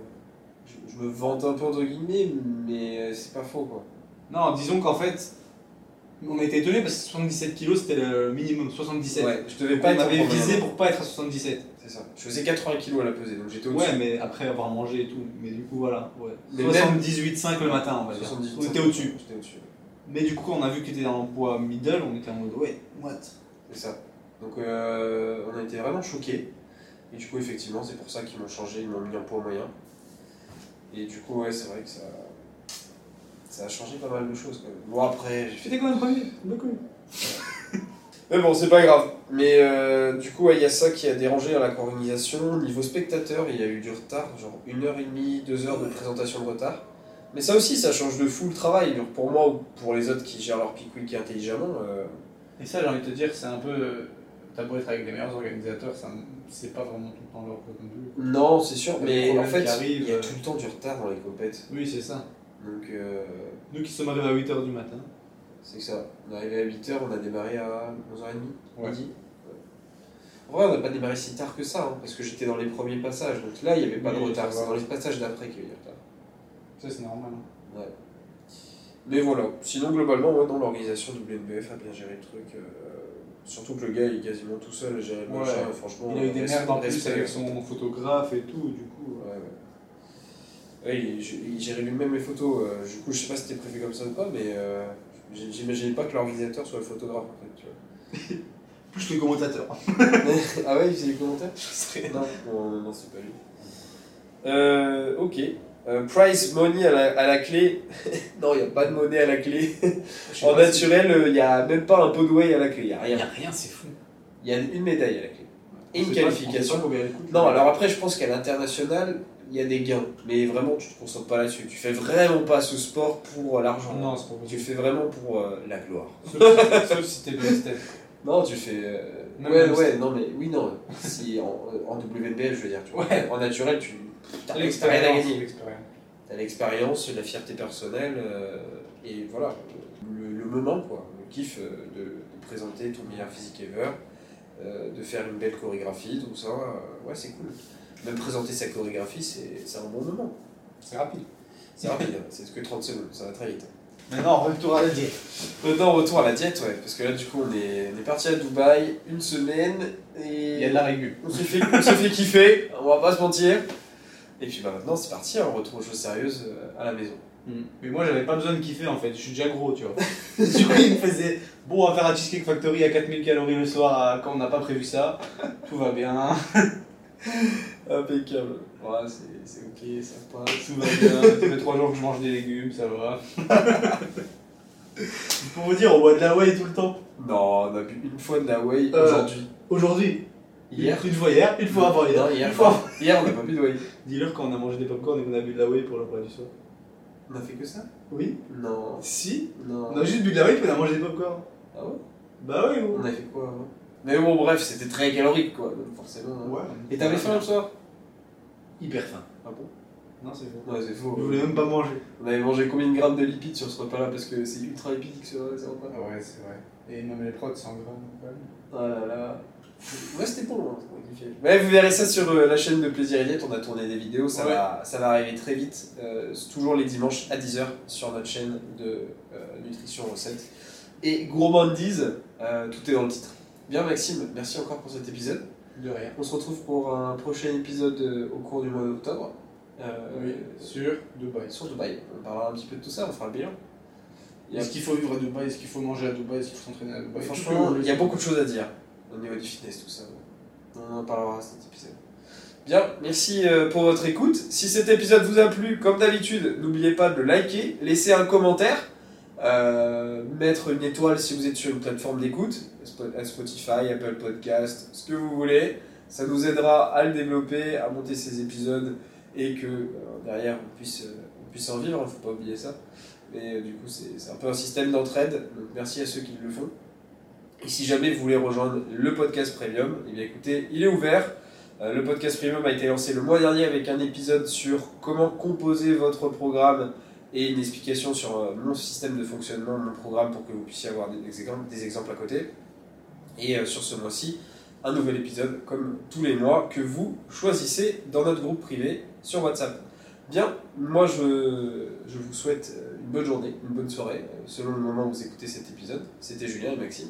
je, je me vante un peu entre guillemets, mais c'est pas faux quoi. Non, disons qu'en fait, on a été étonnés parce que 77 kg c'était le minimum, 77. Ouais, je devais pas on être en avait poids visé pour pas être à 77. C'est ça. Je faisais 80 kg à la pesée, donc j'étais au-dessus. Ouais, mais après avoir mangé et tout. Mais du coup, voilà. Ouais. Mais 78,5 le matin, on va dire. 78, On était au-dessus. Au-dessus. Mais du coup, on a vu que tu étais dans le poids middle, on était en mode ouais, what? C'est ça. Donc euh, on a été vraiment choqués. Et du coup, effectivement, c'est pour ça qu'ils m'ont changé, ils m'ont mis en poids moyen. Et du coup, ouais, c'est vrai que ça. Ça a changé pas mal de choses quand même. Bon, après, j'ai fait J'étais quand même premier, beaucoup. Mais bon, c'est pas grave. Mais euh, du coup, ouais, il y a ça qui a dérangé à la co-organisation. Niveau spectateur, il y a eu du retard, genre une heure et demie, deux heures de présentation de retard. Mais ça aussi, ça change de fou le travail. Donc pour moi ou pour les autres qui gèrent leur pick week intelligemment, euh, Et ça, j'ai envie de te dire, c'est un peu. euh, T'as beau être avec les meilleurs organisateurs, ça, c'est pas vraiment tout le temps leur faute non plus. non, c'est sûr. Des Mais en fait, il y a tout le temps du retard dans les compètes. Oui, c'est ça. Donc euh, Nous qui sommes arrivés à 8h du matin. c'est que ça. On est arrivé à 8h, on a démarré à 11h30, Ouais. midi. Ouais. En vrai, on n'a pas démarré si tard que ça, hein, parce que j'étais dans les premiers passages. Donc là, il n'y avait pas de Oui, retard. ça C'est dans les passages d'après qu'il y a eu du retard. Ça, c'est normal. hein. Mais voilà, sinon globalement, ouais, dans l'organisation WNBF a bien géré le truc. euh, surtout que le gars il est quasiment tout seul à gérer le Ouais. machin, franchement. Il a eu des merdes en plus respect. avec son photographe et tout, du coup. Ouais, ouais. Il, il gérait lui-même les photos. euh, du coup, je sais pas si c'était prévu comme ça ou pas, mais euh, j'imaginais pas que l'organisateur soit le photographe en fait. Tu vois. Plus le commentateur. ah ouais, il faisait les commentaires? Non, non, non, c'est pas lui. Euh, ok. Euh, price money à la, à la clé. non, il n'y a pas de monnaie à la clé. en naturel, il n'y a même pas un pot de whey à la clé. Il n'y a Il rien. a rien, c'est fou. Il y a une médaille à la clé. Et une qualification. pas combien elle coûte, Non, alors après, je pense qu'à l'international, il y a des gains. Mais vraiment, tu te concentres pas là-dessus. Tu fais vraiment pas ce sport pour euh, l'argent. Non, c'est pas Tu fais vraiment pour euh, la gloire. Sauf si- t'es. Non, tu fais. euh, Même ouais, ouais, non, mais oui, non. Si en, en WNBF, je veux dire, tu vois. Ouais. En naturel, tu. T'as L'expérience. T'as l'expérience, la fierté personnelle, euh, et voilà, le, le moment, quoi. Le kiff euh, de, de présenter ton meilleur physique ever, euh, de faire une belle chorégraphie, tout ça, ouais, c'est cool. Même présenter sa chorégraphie, c'est c'est un bon moment. C'est rapide. C'est rapide, hein, c'est que 30 secondes, ça va très vite. Maintenant, retour à la diète. Maintenant, retour à la diète, ouais, parce que là, du coup, on est, on est parti à Dubaï une semaine, et Il y a de la régule. on se fait, on se fait kiffer, on va pas se mentir. Et puis bah, maintenant, c'est parti, hein, on retourne aux choses sérieuses euh, à la maison. Mm. Mais moi, j'avais pas besoin de kiffer en fait, je suis déjà gros, tu vois. du coup, il me faisait bon, on va faire un Cheesecake Factory à 4000 calories le soir quand on n'a pas prévu ça. Tout va bien. Impeccable. Ouais, c'est ok, ça passe, tout va bien. ça fait 3 jours que je mange des légumes, ça va. Pour vous dire, on boit de la whey tout le temps. Non, on a bu une fois de la whey euh, aujourd'hui. Aujourd'hui Hier Une fois hier, une fois avant hier. hier, fois. hier on n'a pas bu de whey. Dis-leur quand on a mangé des popcorn et qu'on a bu de la whey pour le repas du soir. On a fait que ça? Oui. Non. Si? Non. On a juste bu de la whey et qu'on a mangé des popcorn. Ah ouais? Bah oui, On a fait quoi Mais bon, bref, c'était très calorique quoi, donc forcément. Hein. Ouais. Et t'avais faim le soir? Hyper faim. Ah bon? Non, c'est faux. Ouais, c'est faux. Je voulais même pas manger. On avait mangé combien de grammes de lipides sur ce repas là Parce que c'est ultra lipidique ce repas. Ah ouais, c'est vrai. Et même les prods, 100 grammes. Oh là là. Ouais, c'était bon, hein, Ouais, vous verrez ça sur euh, la chaîne de Plaisir Eliette, on a tourné des vidéos, ça, va, ça va arriver très vite, euh, toujours les dimanches à 10h sur notre chaîne de euh, nutrition recette. Et gourmandise, tout est dans le titre. Bien Maxime, merci encore pour cet épisode. De rien. On se retrouve pour un prochain épisode au cours du mois d'octobre. oui, sur Dubaï. Sur Dubaï, on parlera un petit peu de tout ça, on fera le bilan. Est-ce qu'il faut vivre à Dubaï? Est-ce qu'il faut manger à Dubaï? Est-ce qu'il faut s'entraîner à Dubaï? Franchement, il y a beaucoup de choses à dire au niveau du fitness, tout ça. On en parlera à cet épisode. Bien, merci euh, pour votre écoute. Si cet épisode vous a plu, comme d'habitude, n'oubliez pas de le liker, laisser un commentaire, euh, mettre une étoile si vous êtes sur une plateforme d'écoute, Spotify, Apple Podcast, ce que vous voulez. Ça nous aidera à le développer, à monter ces épisodes et que euh, derrière on puisse, on puisse en vivre, faut pas oublier ça. Mais du coup, c'est un peu un système d'entraide, donc merci à ceux qui le font. Et si jamais vous voulez rejoindre le podcast premium, eh bien écoutez, il est ouvert. Euh, le podcast premium a été lancé le mois dernier avec un épisode sur comment composer votre programme et une explication sur euh, mon système de fonctionnement, mon programme pour que vous puissiez avoir des exemples, à côté. Et euh, sur ce mois-ci, un nouvel épisode comme tous les mois que vous choisissez dans notre groupe privé sur WhatsApp. Bien, moi je, je vous souhaite une bonne journée, une bonne soirée, selon le moment où vous écoutez cet épisode. C'était Julien et Maxime.